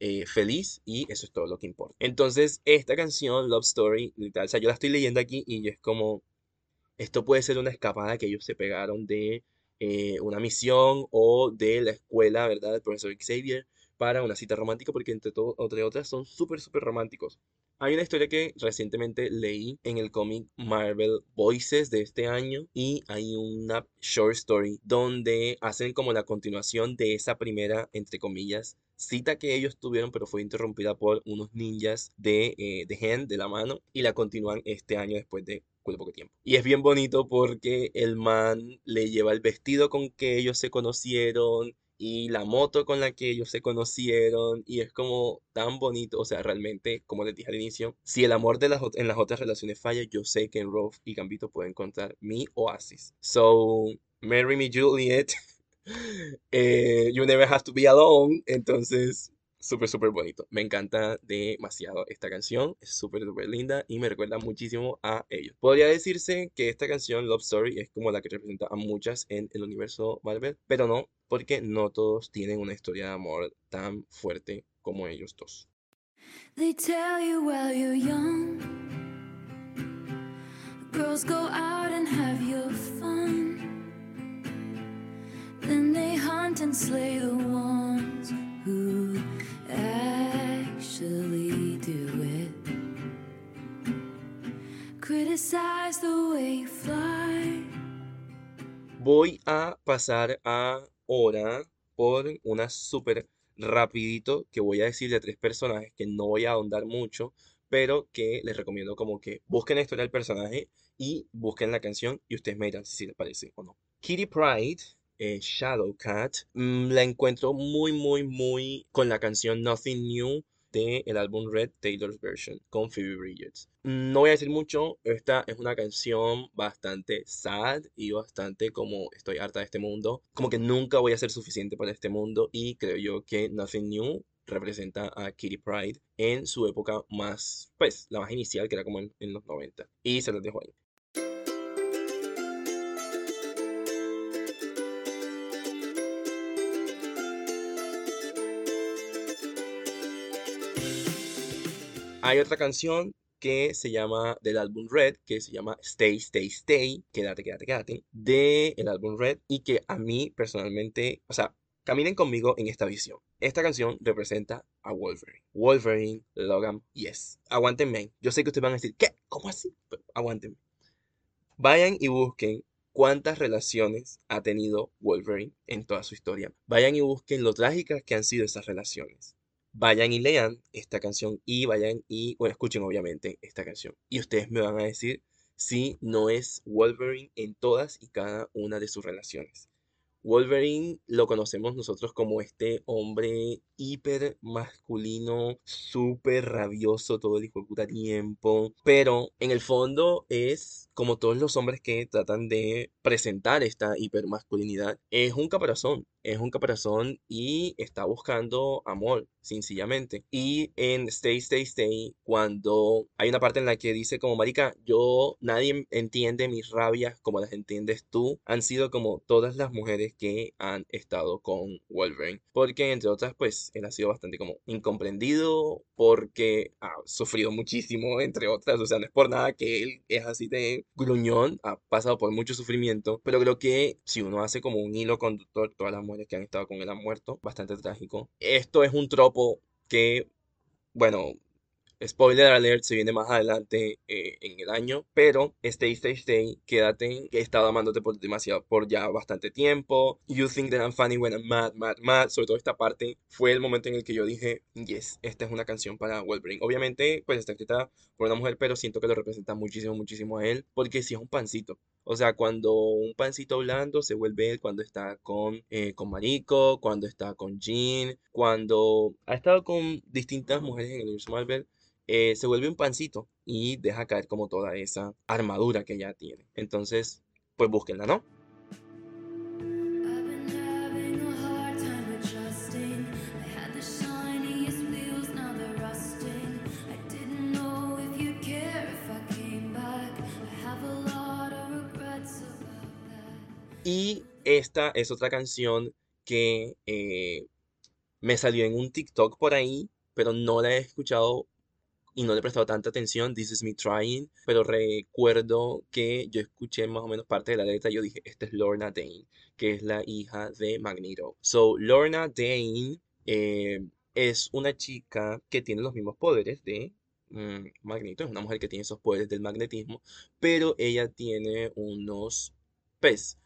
eh, feliz y eso es todo lo que importa. Entonces, esta canción, Love Story, literal, o sea, yo la estoy leyendo aquí y es como, esto puede ser una escapada que ellos se pegaron de eh, una misión o de la escuela, ¿verdad? Del profesor Xavier para una cita romántica porque entre, todo, entre otras son súper, súper románticos. Hay una historia que recientemente leí en el cómic Marvel Voices de este año y hay una short story donde hacen como la continuación de esa primera, entre comillas, cita que ellos tuvieron, pero fue interrumpida por unos ninjas de, eh, de de la mano, y la continúan este año después de muy poco tiempo. Y es bien bonito porque el man le lleva el vestido con que ellos se conocieron y la moto con la que ellos se conocieron y es como tan bonito, o sea, realmente, como les dije al inicio, si el amor de las, en las otras relaciones falla, yo sé que en Rolf y Gambito puedo encontrar mi oasis. So, marry me Juliet, eh, you never have to be alone, entonces, súper, súper bonito. Me encanta demasiado esta canción, es súper, súper linda y me recuerda muchísimo a ellos. Podría decirse que esta canción, Love Story, es como la que representa a muchas en el universo Marvel, pero no, porque no todos tienen una historia de amor tan fuerte como ellos dos. They tell you while you're young, girls go out and have your fun. Then they hunt and slay the ones who actually do it. Criticize the. Voy a pasar ahora por una súper rapidito que voy a decir de tres personajes que no voy a ahondar mucho, pero que les recomiendo como que busquen la historia del personaje y busquen la canción y ustedes me dirán si les parece o no. Kitty Pryde, eh, Shadowcat, mm, la encuentro muy, muy, muy con la canción Nothing New de el álbum Red Taylor's Version con Phoebe Bridgers. No voy a decir mucho, esta es una canción bastante sad y bastante como estoy harta de este mundo, como que nunca voy a ser suficiente para este mundo y creo yo que Nothing New representa a Kitty Pryde en su época más, pues, la más inicial, que era como en, en los 90. Y se los dejo ahí. Hay otra canción que se llama del álbum Red, que se llama Stay, Stay, Stay, quédate, quédate, quédate, de el álbum Red y que a mí personalmente, o sea, caminen conmigo en esta visión. Esta canción representa a Wolverine. Wolverine, Logan, yes. Aguántenme. Yo sé que ustedes van a decir, ¿qué? ¿Cómo así? Pero aguántenme. Vayan y busquen cuántas relaciones ha tenido Wolverine en toda su historia. Vayan y busquen lo trágicas que han sido esas relaciones. Vayan y lean esta canción y vayan y, bueno, escuchen obviamente esta canción. Y ustedes me van a decir si no es Wolverine en todas y cada una de sus relaciones. Wolverine lo conocemos nosotros como este hombre hiper masculino, súper rabioso todo el hijo puta tiempo, pero en el fondo es como todos los hombres que tratan de presentar esta hipermasculinidad, es un caparazón, es un caparazón y está buscando amor, sencillamente. Y en Stay, Stay, Stay, cuando hay una parte en la que dice como, marica, yo, nadie entiende mis rabias como las entiendes tú, han sido como todas las mujeres que han estado con Wolverine. Porque entre otras, pues, él ha sido bastante como incomprendido porque ha sufrido muchísimo, entre otras, o sea, no es por nada que él es así de gruñón, ha pasado por mucho sufrimiento, pero creo que si uno hace como un hilo conductor, todas las mujeres que han estado con él han muerto, bastante trágico. Esto es un tropo que, bueno, Spoiler alert, se viene más adelante eh, en el año, pero Stay, Stay, Stay, quédate, que he estado amándote por demasiado, por ya bastante tiempo. You think that I'm funny when I'm mad, mad, mad. Sobre todo esta parte fue el momento en el que yo dije, yes, esta es una canción para Wolverine. Obviamente, pues está escrita por una mujer, pero siento que lo representa muchísimo, muchísimo a él, porque si es un pancito. O sea, cuando un pancito blando se vuelve cuando está con, eh, con cuando está con Jean, cuando ha estado con distintas mujeres en el universo Marvel eh, se vuelve un pancito y deja caer como toda esa armadura que ya tiene. Entonces, pues búsquenla, ¿no? Y esta es otra canción que eh, me salió en un TikTok por ahí, pero no la he escuchado y no le he prestado tanta atención, This is me trying, pero recuerdo que yo escuché más o menos parte de la letra y yo dije, esta es Lorna Dane, que es la hija de Magneto. So, Lorna Dane eh, es una chica que tiene los mismos poderes de mm, Magneto, es una mujer que tiene esos poderes del magnetismo, pero ella tiene unos, pues,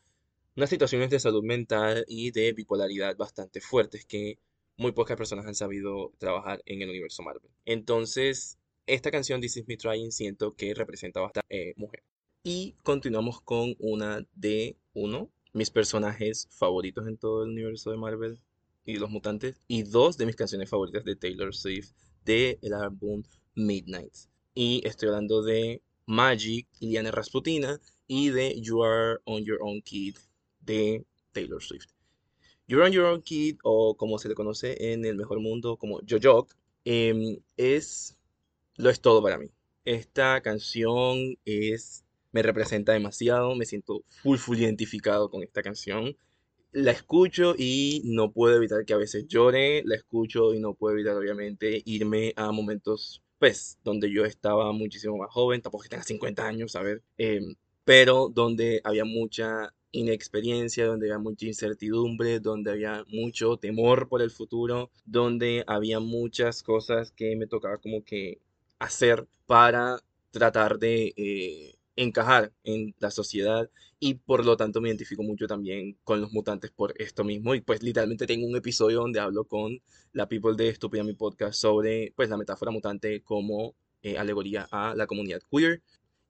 unas situaciones de salud mental y de bipolaridad bastante fuertes que muy pocas personas han sabido trabajar en el universo Marvel. Entonces, esta canción This Is Me Trying siento que representa bastante eh, mujer. Y continuamos con una de uno, mis personajes favoritos en todo el universo de Marvel y los mutantes, y dos de mis canciones favoritas de Taylor Swift del el álbum Midnight. Y estoy hablando de Magic, Iliana Rasputina, y de You Are On Your Own Kid de Taylor Swift. You're on Your Own Kid, o como se le conoce en el mejor mundo como Jojo, em, es lo es todo para mí. Esta canción es me representa demasiado, me siento full full identificado con esta canción. La escucho y no puedo evitar que a veces llore, la escucho y no puedo evitar obviamente irme a momentos pues donde yo estaba muchísimo más joven, tampoco que tenga 50 años, a ver, em, pero donde había mucha inexperiencia, donde había mucha incertidumbre, donde había mucho temor por el futuro, donde había muchas cosas que me tocaba como que hacer para tratar de eh, encajar en la sociedad y por lo tanto me identifico mucho también con los mutantes por esto mismo y pues literalmente tengo un episodio donde hablo con la people de Estúpida mi podcast sobre pues la metáfora mutante como eh, alegoría a la comunidad queer.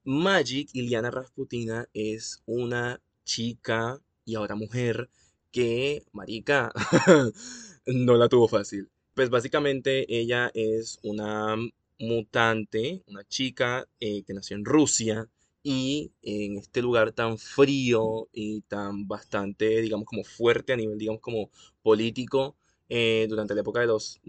Magic, Iliana Rasputina, es una chica y ahora mujer que, marica, no la tuvo fácil. Pues básicamente ella es una mutante, una chica eh, que nació en Rusia y en este lugar tan frío y tan bastante, digamos, como fuerte a nivel, digamos, como político, eh, durante la época de los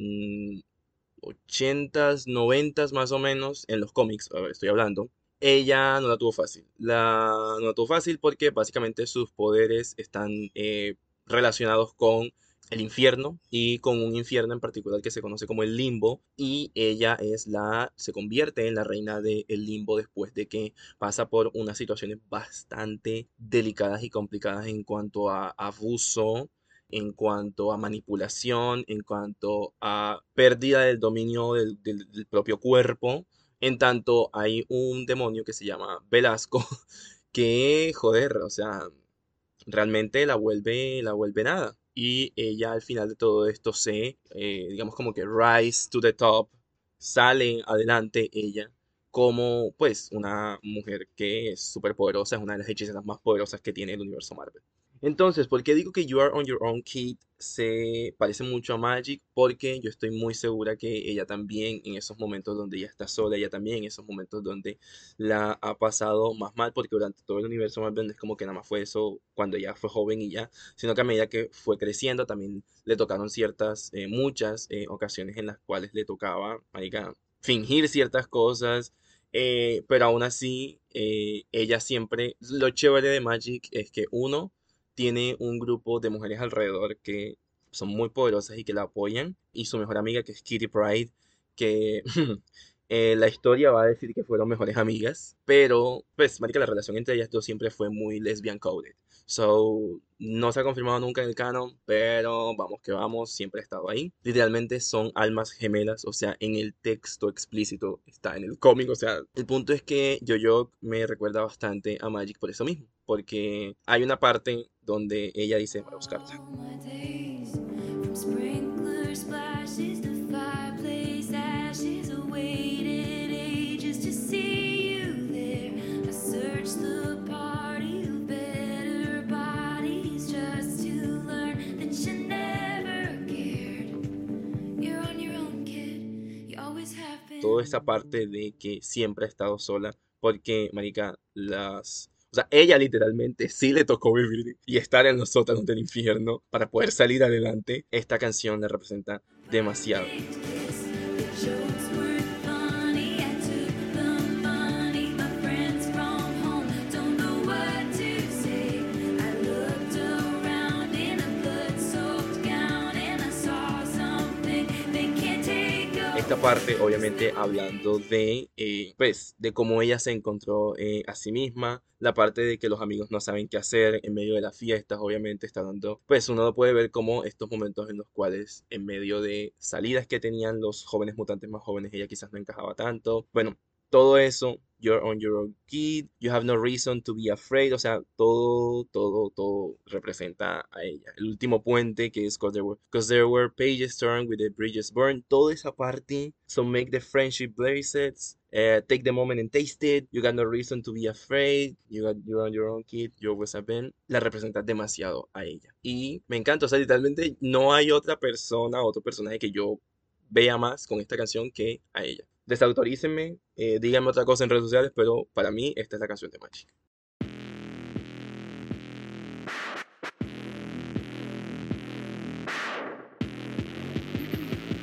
80s, mm, 90s más o menos, en los cómics, estoy hablando, ella no la tuvo fácil. La, no la tuvo fácil porque básicamente sus poderes están eh, relacionados con el infierno y con un infierno en particular que se conoce como el limbo y ella es la se convierte en la reina del limbo después de que pasa por unas situaciones bastante delicadas y complicadas en cuanto a abuso en cuanto a manipulación, en cuanto a pérdida del dominio del propio cuerpo en tanto hay un demonio que se llama Velasco que, joder, o sea, realmente la vuelve, la vuelve nada. y ella al final de todo esto se, eh, digamos como que rise to the top, sale adelante ella como pues una mujer que es súper poderosa, es una de las hechiceras más poderosas que tiene el universo Marvel. Entonces, ¿por qué digo que You Are On Your Own Kid se parece mucho a Magic? Porque yo estoy muy segura que ella también, en esos momentos donde ella está sola, ella también en esos momentos donde la ha pasado más mal, porque durante todo el universo Marvel no es como que nada más fue eso cuando ella fue joven y ya, sino que a medida que fue creciendo también le tocaron ciertas, eh, muchas eh, ocasiones en las cuales le tocaba, marica, fingir ciertas cosas, eh, pero aún así, ella siempre, lo chévere de Magic es que uno, tiene un grupo de mujeres alrededor que son muy poderosas y que la apoyan. Y su mejor amiga, que es Kitty Pride, que eh, la historia va a decir que fueron mejores amigas. Pero, pues, marica, la relación entre ellas dos siempre fue muy lesbian coded. So, no se ha confirmado nunca en el canon, pero vamos que vamos, siempre ha estado ahí. Literalmente son almas gemelas, o sea, en el texto explícito está en el cómic, o sea, el punto es que Yo-Yo me recuerda bastante a Magic por eso mismo, porque hay una parte donde ella dice para buscarla. toda esta parte de que siempre ha estado sola, porque, marica, las... Sea, ella literalmente sí le tocó vivir y estar en los sótanos del infierno para poder salir adelante. Esta canción le representa demasiado. Esta parte, obviamente, hablando de, eh, pues, de cómo ella se encontró eh, a sí misma, la parte de que los amigos no saben qué hacer en medio de las fiestas, obviamente está dando, pues uno puede ver como estos momentos en los cuales en medio de salidas que tenían los jóvenes mutantes más jóvenes, ella quizás no encajaba tanto. Bueno, todo eso, you're on your own kid, you have no reason to be afraid, o sea, todo, todo, todo representa a ella. El último puente que es because there were, there were pages turned with the bridges burned, toda esa parte, so make the friendship blazes, uh, take the moment and taste it, you got no reason to be afraid, you got, you're on your own kid, you always have been, la representa demasiado a ella. Y me encanta, o sea, literalmente no hay otra persona, otro personaje que yo vea más con esta canción que a ella desautorícenme, eh, díganme otra cosa en redes sociales, pero para mí esta es la canción de Magic.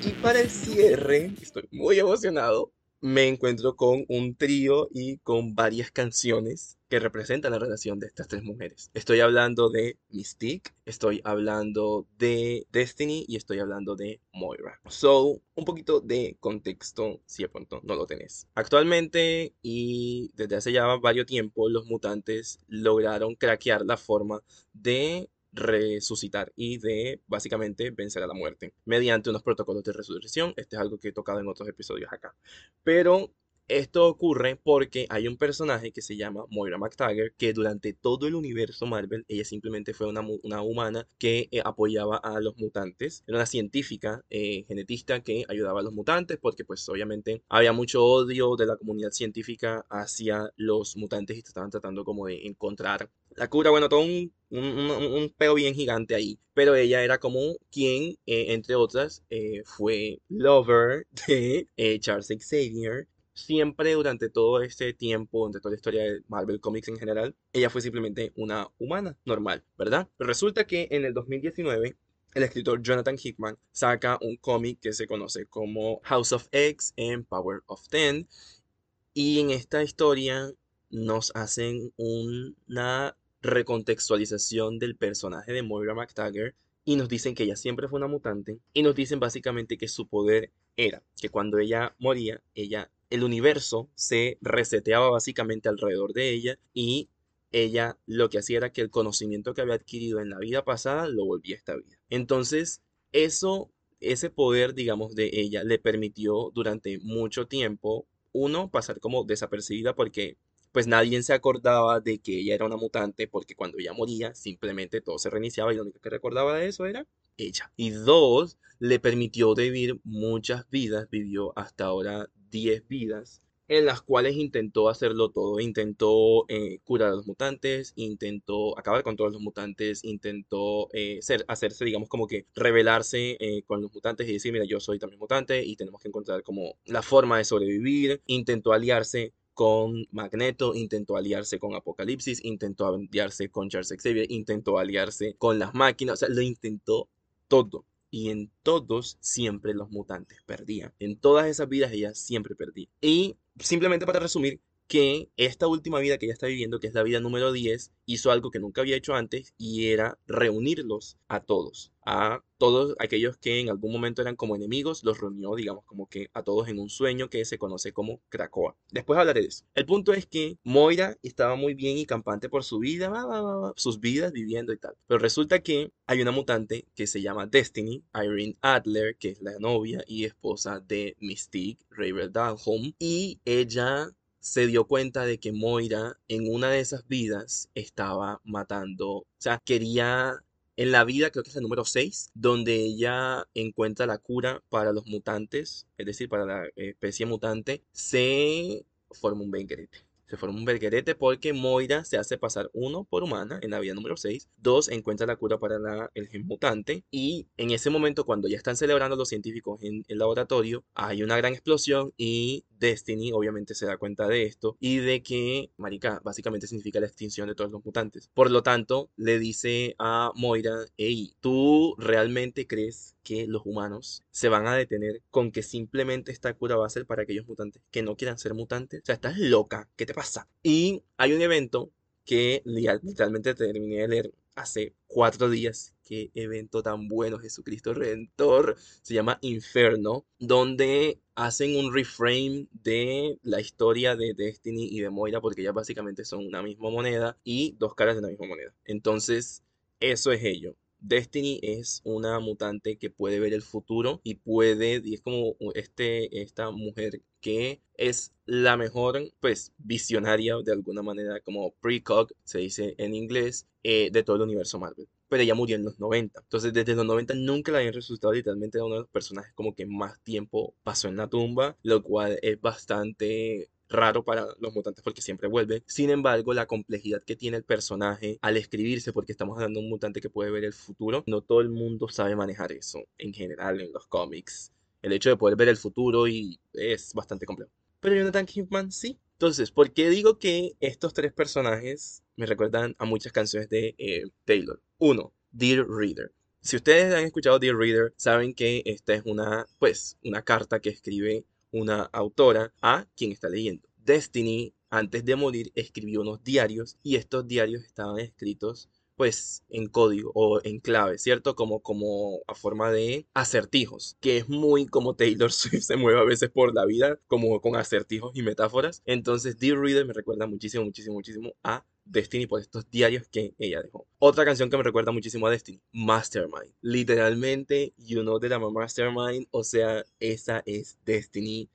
Y para el cierre, estoy muy emocionado, me encuentro con un trío y con varias canciones que representan la relación de estas tres mujeres. Estoy hablando de Mystique, estoy hablando de Destiny y estoy hablando de Moira. So, un poquito de contexto si de pronto no lo tenés. Actualmente y desde hace ya varios tiempo, los mutantes lograron craquear la forma de resucitar y de básicamente vencer a la muerte mediante unos protocolos de resurrección. Este es algo que he tocado en otros episodios acá. Pero esto ocurre porque hay un personaje que se llama Moira McTaggart, que durante todo el universo Marvel, ella simplemente fue una, humana que eh, apoyaba a los mutantes. Era una científica eh, genetista que ayudaba a los mutantes porque pues obviamente había mucho odio de la comunidad científica hacia los mutantes y estaban tratando como de encontrar la cura, bueno, todo un, un, peo bien gigante ahí. Pero ella era como quien, eh, entre otras, fue lover de Charles Xavier siempre durante todo este tiempo, durante toda la historia de Marvel Comics en general, ella fue simplemente una humana normal, ¿verdad? Pero resulta que en el 2019 el escritor Jonathan Hickman saca un cómic que se conoce como House of X en Power of Ten. Y en esta historia nos hacen una recontextualización del personaje de Moira McTaggart y nos dicen que ella siempre fue una mutante y nos dicen básicamente que su poder era que cuando ella moría, ella el universo se reseteaba básicamente alrededor de ella y ella lo que hacía era que el conocimiento que había adquirido en la vida pasada lo volvía a esta vida. Entonces, eso, ese poder, digamos, de ella le permitió durante mucho tiempo, uno, pasar como desapercibida porque pues nadie se acordaba de que ella era una mutante porque cuando ella moría simplemente todo se reiniciaba y lo único que recordaba de eso era ella. Y dos, le permitió vivir muchas vidas, vivió hasta ahora 10 vidas en las cuales intentó hacerlo todo. Intentó eh, curar a los mutantes, intentó acabar con todos los mutantes, intentó eh, hacerse, digamos, como que rebelarse eh, con los mutantes y decir, mira, yo soy también mutante y tenemos que encontrar como la forma de sobrevivir. Intentó aliarse con Magneto, intentó aliarse con Apocalipsis, intentó aliarse con Charles Xavier, intentó aliarse con las máquinas, o sea, lo intentó todo y en todos siempre los mutantes perdían. En todas esas vidas ella siempre perdía. Y simplemente para resumir, que esta última vida que ella está viviendo, que es la vida número 10, hizo algo que nunca había hecho antes y era reunirlos a todos, a todos aquellos que en algún momento eran como enemigos, los reunió, digamos, como que a todos en un sueño que se conoce como Krakoa. Después hablaré de eso. El punto es que Moira estaba muy bien y campante por su vida, sus vidas viviendo y tal. Pero resulta que hay una mutante que se llama Destiny, Irene Adler, que es la novia y esposa de Mystique, Raver Dalholm, y ella se dio cuenta de que Moira en una de esas vidas estaba matando, o sea, quería en la vida, creo que es el número 6, donde ella encuentra la cura para los mutantes, es decir, para la especie mutante, se forma un benguerete. Se forma un berguerete porque Moira se hace pasar, uno, por humana en la vida número 6, dos, encuentra la cura para el gen mutante y en ese momento cuando ya están celebrando los científicos en el laboratorio, hay una gran explosión y Destiny obviamente se da cuenta de esto y de que, marica, básicamente significa la extinción de todos los mutantes. Por lo tanto, le dice a Moira, hey, ¿tú realmente crees que los humanos se van a detener con que simplemente esta cura va a ser para aquellos mutantes que no quieran ser mutantes. O sea, estás loca, ¿qué te pasa? Y hay un evento que literalmente terminé de leer hace cuatro días. Qué evento tan bueno, Jesucristo Redentor. Se llama Inferno, donde hacen un reframe de la historia de Destiny y de Moira, porque ellas básicamente son una misma moneda y dos caras de la misma moneda. Entonces, eso es ello. Destiny es una mutante que puede ver el futuro y puede, y es como este, esta mujer que es la mejor, pues, visionaria de alguna manera, como precog, se dice en inglés, eh, de todo el universo Marvel. Pero ella murió en los 90. Entonces, desde los 90 nunca la habían resucitado. Literalmente era uno de los personajes como que más tiempo pasó en la tumba, lo cual es bastante raro para los mutantes porque siempre vuelve. Sin embargo, la complejidad que tiene el personaje al escribirse, porque estamos hablando de un mutante que puede ver el futuro, no todo el mundo sabe manejar eso en general en los cómics. El hecho de poder ver el futuro y es bastante complejo. Pero Jonathan Hickman sí. Entonces, ¿por qué digo que estos tres personajes me recuerdan a muchas canciones de eh, Taylor? Uno, Dear Reader. Si ustedes han escuchado Dear Reader, saben que esta es una, pues, una carta que escribe una autora a quien está leyendo. Destiny, antes de morir, escribió unos diarios y estos diarios estaban escritos pues en código o en clave, ¿cierto? Como, como a forma de acertijos, que es muy como Taylor Swift se mueve a veces por la vida, como con acertijos y metáforas. Entonces, Dear Reader me recuerda muchísimo, muchísimo, muchísimo a Destiny por estos diarios que ella dejó. Otra canción que me recuerda muchísimo a Destiny, Mastermind. Literalmente, you know that I'm a mastermind, o sea, esa es Destiny.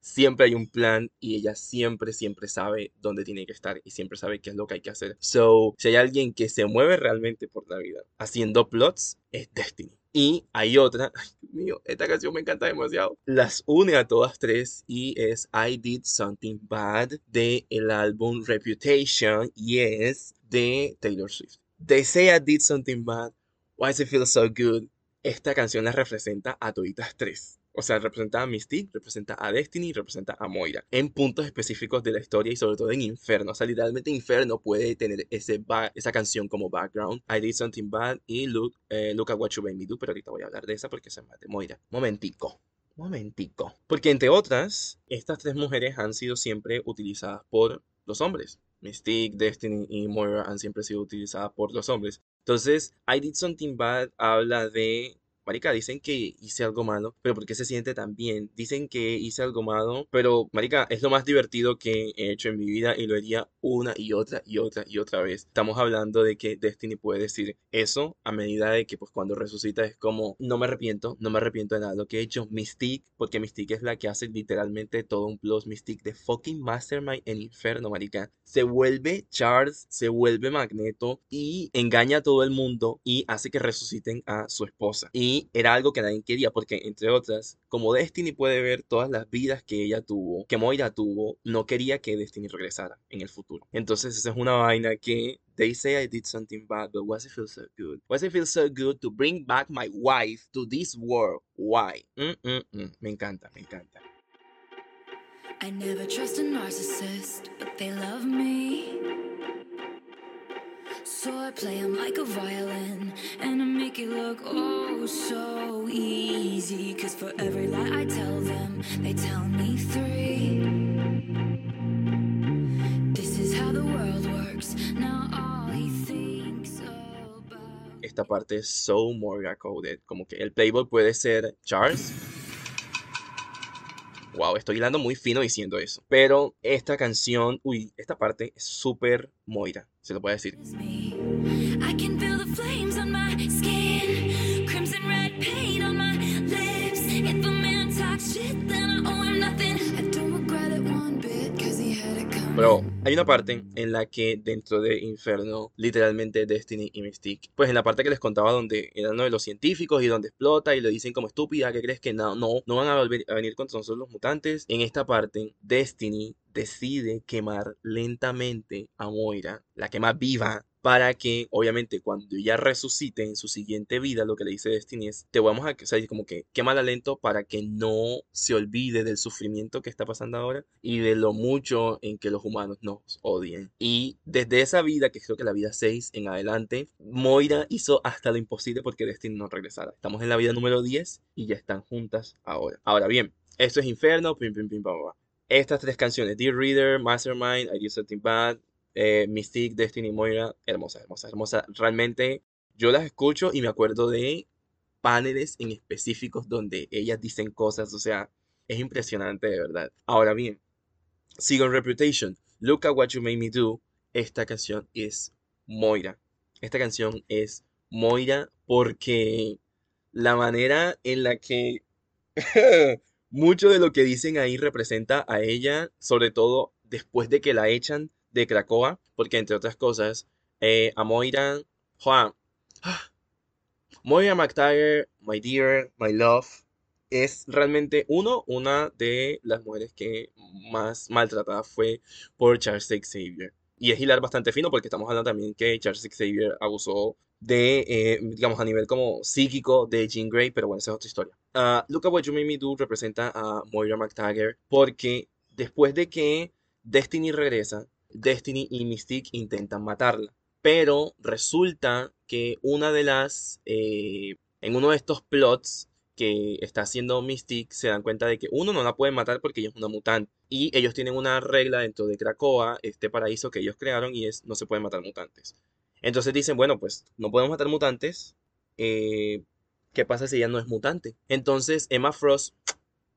Siempre hay un plan y ella siempre, siempre sabe dónde tiene que estar y siempre sabe qué es lo que hay que hacer. So, si hay alguien que se mueve realmente por la vida haciendo plots, es Destiny. Y hay otra, ay mío, esta canción me encanta demasiado. Las une a todas tres y es I Did Something Bad de el álbum Reputation y es de Taylor Swift. They say I did something bad, why does it feel so good? Esta canción la representa a toditas tres. O sea, representa a Mystique, representa a Destiny y representa a Moira. En puntos específicos de la historia y sobre todo en Inferno. O sea, literalmente Inferno puede tener esa canción como background. I Did Something Bad y Look, eh, Look at What You Made Me Do. Pero ahorita voy a hablar de esa porque se de Moira. Momentico. Momentico. Porque entre otras, estas tres mujeres han sido siempre utilizadas por los hombres. Mystique, Destiny y Moira han siempre sido utilizadas por los hombres. Entonces, I Did Something Bad habla de marica, dicen que hice algo malo, pero ¿por qué se siente tan bien? Dicen que hice algo malo, pero, marica, es lo más divertido que he hecho en mi vida y lo haría una y otra y otra y otra vez. Estamos hablando de que Destiny puede decir eso a medida de que, pues, cuando resucita es como, no me arrepiento, no me arrepiento de nada lo que he hecho. Mystique, porque Mystique es la que hace literalmente todo un plus. Mystique de fucking Mastermind en Inferno, marica. Se vuelve Charles, se vuelve Magneto y engaña a todo el mundo y hace que resuciten a su esposa. Y era algo que nadie quería porque, entre otras, como Destiny puede ver todas las vidas que ella tuvo, que Moira tuvo, no quería que Destiny regresara en el futuro. Entonces esa es una vaina que They say I did something bad, but why does it feel so good? Why does it feel so good to bring back my wife to this world? Why? Mm -mm -mm. Me encanta, me encanta. I never trust a narcissist, but they love me. So I play them like a violin and I make it look oh so easy. Cause for every lie I tell them, they tell me three. This is how the world works. Now all he thinks about. Esta parte es so Moira coded. Como que el playboy puede ser Charles. Wow, estoy hilando muy fino diciendo eso. Pero esta canción, uy, esta parte es súper Moira, se lo puede decir. Pero hay una parte en la que dentro de Inferno, literalmente Destiny y Mystique, pues en la parte que les contaba donde eran uno de los científicos y donde explota y le dicen como estúpida, que crees que no, no, no van a, volver a venir contra nosotros los mutantes? En esta parte, Destiny decide quemar lentamente a Moira, la quema viva, para que, obviamente, cuando ella resucite en su siguiente vida, lo que le dice Destiny es, te vamos a, o sea, como que quémala lento para que no se olvide del sufrimiento que está pasando ahora y de lo mucho en que los humanos nos odien. Y desde esa vida, que creo que la vida 6 en adelante, Moira hizo hasta lo imposible porque Destiny no regresara. Estamos en la vida número 10 y ya están juntas ahora. Ahora bien, esto es Inferno, pim, pim, pim, pam, pam. Estas tres canciones, Dear Reader, Mastermind, I Did Something Bad, eh, Mystique, Destiny, Moira, hermosa, hermosa, hermosa. Realmente yo las escucho y me acuerdo de paneles en específicos donde ellas dicen cosas, o sea, es impresionante de verdad. Ahora bien, sigo en Reputation, Look at What You Made Me Do, esta canción es Moira. Esta canción es Moira porque la manera en la que mucho de lo que dicen ahí representa a ella, sobre todo después de que la echan de Cracoa, porque entre otras cosas, eh, a Moira, Juan, Moira McTaggart, My Dear, My Love, es realmente uno, una de las mujeres que más maltratada fue por Charles Xavier. Y es hilar bastante fino porque estamos hablando también que Charles Xavier abusó de, eh, digamos, a nivel como psíquico de Jean Grey, pero bueno, esa es otra historia. Ah, Look at What You Made Me Do representa a Moira McTaggart porque después de que Destiny regresa, Destiny y Mystique intentan matarla. Pero resulta que una de las. eh, en uno de estos plots que está haciendo Mystique, se dan cuenta de que uno no la puede matar porque ella es una mutante. Y ellos tienen una regla dentro de Krakoa, este paraíso que ellos crearon, y es no se pueden matar mutantes. Entonces dicen, bueno, pues no podemos matar mutantes. eh, ¿qué pasa si ella no es mutante? Entonces Emma Frost,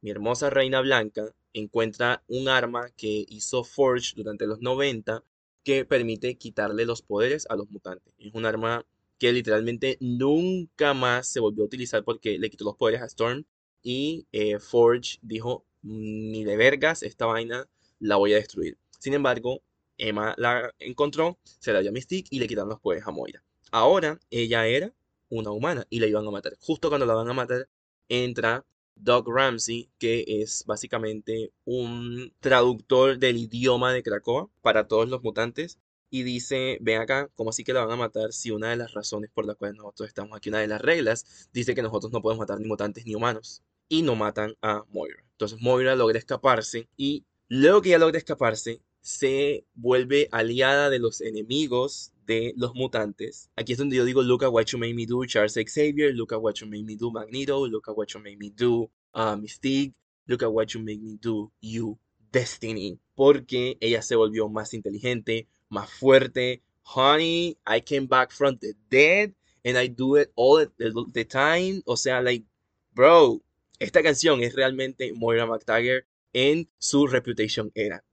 mi hermosa reina blanca, encuentra un arma que hizo Forge durante los 90 que permite quitarle los poderes a los mutantes. Es un arma que literalmente nunca más se volvió a utilizar porque le quitó los poderes a Storm y eh, Forge dijo, ni de vergas, esta vaina la voy a destruir. Sin embargo, Emma la encontró, se la dio a Mystique y le quitaron los poderes a Moira. Ahora ella era una humana y la iban a matar. Justo cuando la van a matar, entra Doug Ramsey, que es básicamente un traductor del idioma de Krakoa para todos los mutantes. Y dice, ven acá, ¿cómo así que la van a matar si una de las razones por las cuales nosotros estamos aquí, una de las reglas, dice que nosotros no podemos matar ni mutantes ni humanos? Y no matan a Moira. Entonces Moira logra escaparse y luego que ella logra escaparse, se vuelve aliada de los enemigos de los mutantes. Aquí es donde yo digo, look at what you made me do, Charles Xavier, look at what you made me do, Magneto, look at what you made me do, uh, Mystique, look at what you made me do, you, Destiny. Porque ella se volvió más inteligente, más fuerte. Honey, I came back from the dead and I do it all the, time. O sea, like, bro, esta canción es realmente Moira McTaggart en su Reputation era.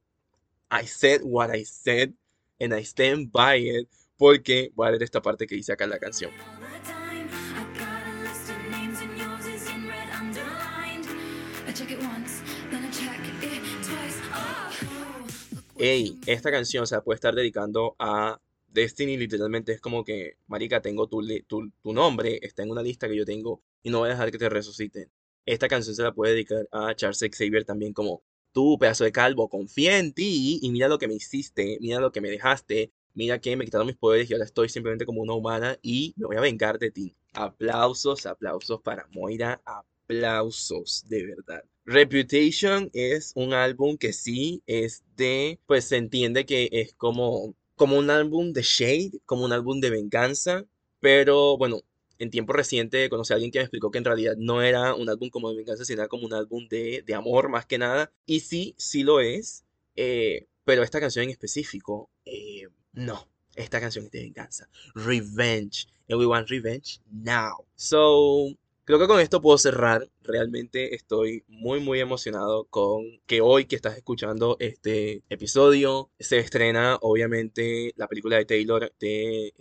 I said what I said and I stand by it porque voy a leer esta parte que dice acá en la canción. Ey, esta canción se puede estar dedicando a Destiny, literalmente es como que, marica, tengo tu, tu, tu, nombre, está en una lista que yo tengo y no voy a dejar que te resuciten. Esta canción se la puede dedicar a Charles Xavier también como, tú, pedazo de calvo, confía en ti y mira lo que me hiciste, mira lo que me dejaste, mira que me quitaron mis poderes y ahora estoy simplemente como una humana y me voy a vengar de ti. Aplausos, aplausos para Moira, aplausos, de verdad. Reputation es un álbum que sí es de, pues se entiende que es como, como un álbum de shade, como un álbum de venganza, pero bueno, en tiempo reciente conocí a alguien que me explicó que en realidad no era un álbum como de venganza, sino como un álbum de, amor más que nada. Y sí, sí lo es, eh, pero esta canción en específico, eh, no. Esta canción es de venganza. Revenge. Want revenge now. So, creo que con esto puedo cerrar. Realmente estoy muy, muy emocionado con que hoy que estás escuchando este episodio se estrena, obviamente, la película de Taylor de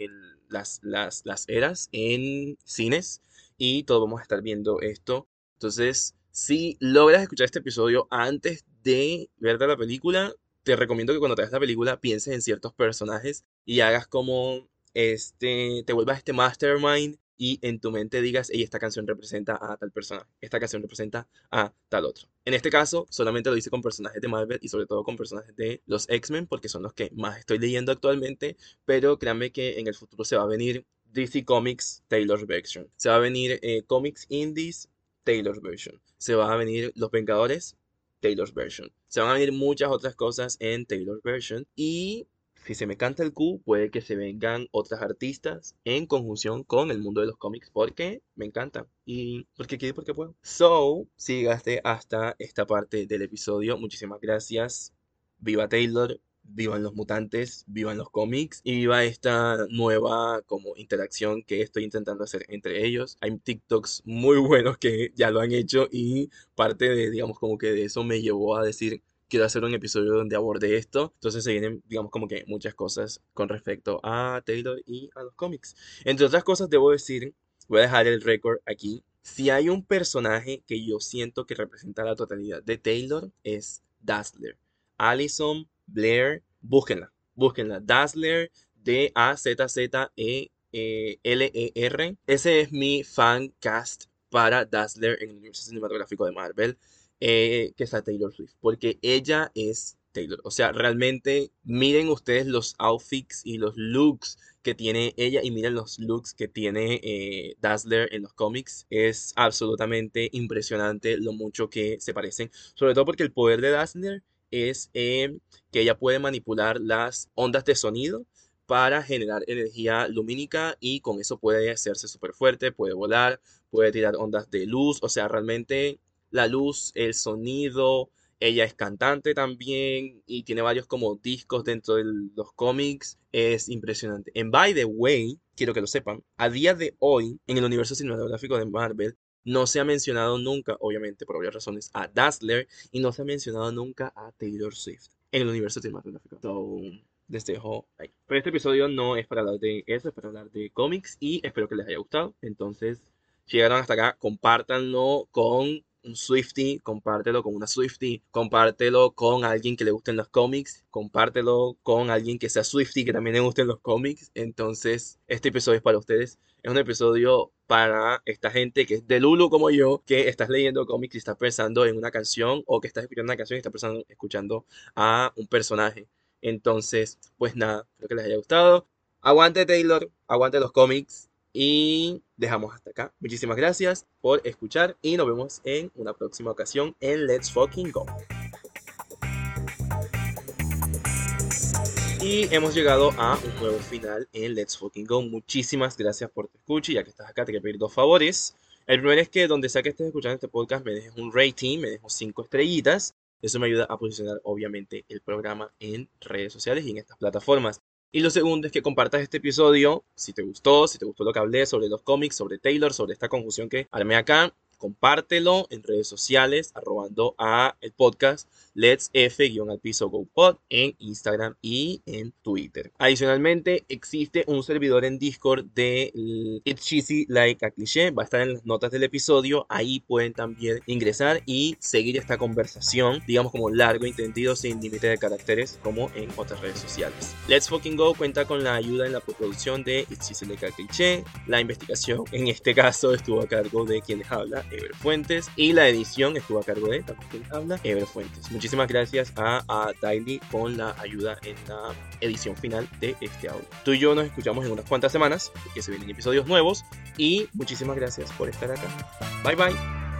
las, las, las eras en cines. Y todos vamos a estar viendo esto. Entonces, si logras escuchar este episodio antes de ver la película, te recomiendo que cuando te veas la película pienses en ciertos personajes y hagas como este, te vuelvas este mastermind y en tu mente digas, esta canción representa a tal persona, esta canción representa a tal otro. En este caso, solamente lo hice con personajes de Marvel y sobre todo con personajes de los X-Men, porque son los que más estoy leyendo actualmente, pero créanme que en el futuro se va a venir DC Comics Taylor Version, se va a venir eh, Comics Indies Taylor Version, se va a venir Los Vengadores Taylor's Version. Se van a venir muchas otras cosas en Taylor's Version y si se me canta el Q, puede que se vengan otras artistas en conjunción con el mundo de los cómics porque me encanta y porque quiero porque puedo. So, si llegaste hasta esta parte del episodio, muchísimas gracias. Viva Taylor, vivan los mutantes, vivan los cómics y viva esta nueva como interacción que estoy intentando hacer entre ellos. Hay TikToks muy buenos que ya lo han hecho y parte de, digamos, como que de eso me llevó a decir, quiero hacer un episodio donde aborde esto. Entonces se vienen, digamos, como que muchas cosas con respecto a Taylor y a los cómics. Entre otras cosas, debo decir, voy a dejar el récord aquí. Si hay un personaje que yo siento que representa la totalidad de Taylor, es Dazzler. Allison Blair, búsquenla, búsquenla. Dazzler, D-A-Z-Z-E-L-E-R. Ese es mi fan cast para Dazzler en el universo cinematográfico de Marvel, eh, que está Taylor Swift, porque ella es Taylor. O sea, realmente miren ustedes los outfits y los looks que tiene ella y miren los looks que tiene eh, Dazzler en los cómics. Es absolutamente impresionante lo mucho que se parecen. Sobre todo porque el poder de Dazzler es eh, que ella puede manipular las ondas de sonido para generar energía lumínica y con eso puede hacerse súper fuerte, puede volar, puede tirar ondas de luz, o sea, realmente la luz, el sonido, ella es cantante también y tiene varios como discos dentro de los cómics, es impresionante. En By the Way, quiero que lo sepan, a día de hoy, en el universo cinematográfico de Marvel, no se ha mencionado nunca, obviamente por obvias razones, a Dazzler y no se ha mencionado nunca a Taylor Swift en el universo cinematográfico. So, les dejo ahí. Pero este episodio no es para hablar de eso, es para hablar de cómics y espero que les haya gustado. Entonces, si llegaron hasta acá, compártanlo con un Swifty, compártelo con una Swifty, compártelo con alguien que le gusten los cómics, compártelo con alguien que sea Swifty que también le gusten los cómics. Entonces, este episodio es para ustedes. Es un episodio para esta gente que es de Lulu como yo, que estás leyendo cómics y estás pensando en una canción o que estás escuchando una canción y estás pensando, escuchando a un personaje. Entonces, pues nada, espero que les haya gustado. Aguante Taylor, aguante los cómics y dejamos hasta acá. Muchísimas gracias por escuchar y nos vemos en una próxima ocasión en Let's Fucking Go. Y hemos llegado a un nuevo final en Let's Fucking Go. Muchísimas gracias por tu escucha. Ya que estás acá, te quiero pedir dos favores. El primero es que donde sea que estés escuchando este podcast, me dejes un rating, me dejes cinco estrellitas. Eso me ayuda a posicionar, obviamente, el programa en redes sociales y en estas plataformas. Y lo segundo es que compartas este episodio si te gustó, si te gustó lo que hablé sobre los cómics, sobre Taylor, sobre esta confusión que armé acá compártelo en redes sociales, arrobando a el podcast Let's F-al piso GoPod en Instagram y en Twitter. Adicionalmente, existe un servidor en Discord de It's Cheesy Like a Cliché. Va a estar en las notas del episodio. Ahí pueden también ingresar y seguir esta conversación, digamos como largo, entendido, sin límite de caracteres, como en otras redes sociales. Let's Fucking Go cuenta con la ayuda en la producción de It's Cheesy Like a Cliché. La investigación, en este caso, estuvo a cargo de quienes habla, Ever Fuentes. Y la edición estuvo a cargo de, quien habla, Ever Fuentes muchísimas gracias a, a con la ayuda en la edición final de este audio. Tú y yo nos escuchamos en unas cuantas semanas, que se vienen episodios nuevos, y muchísimas gracias por estar acá. Bye bye.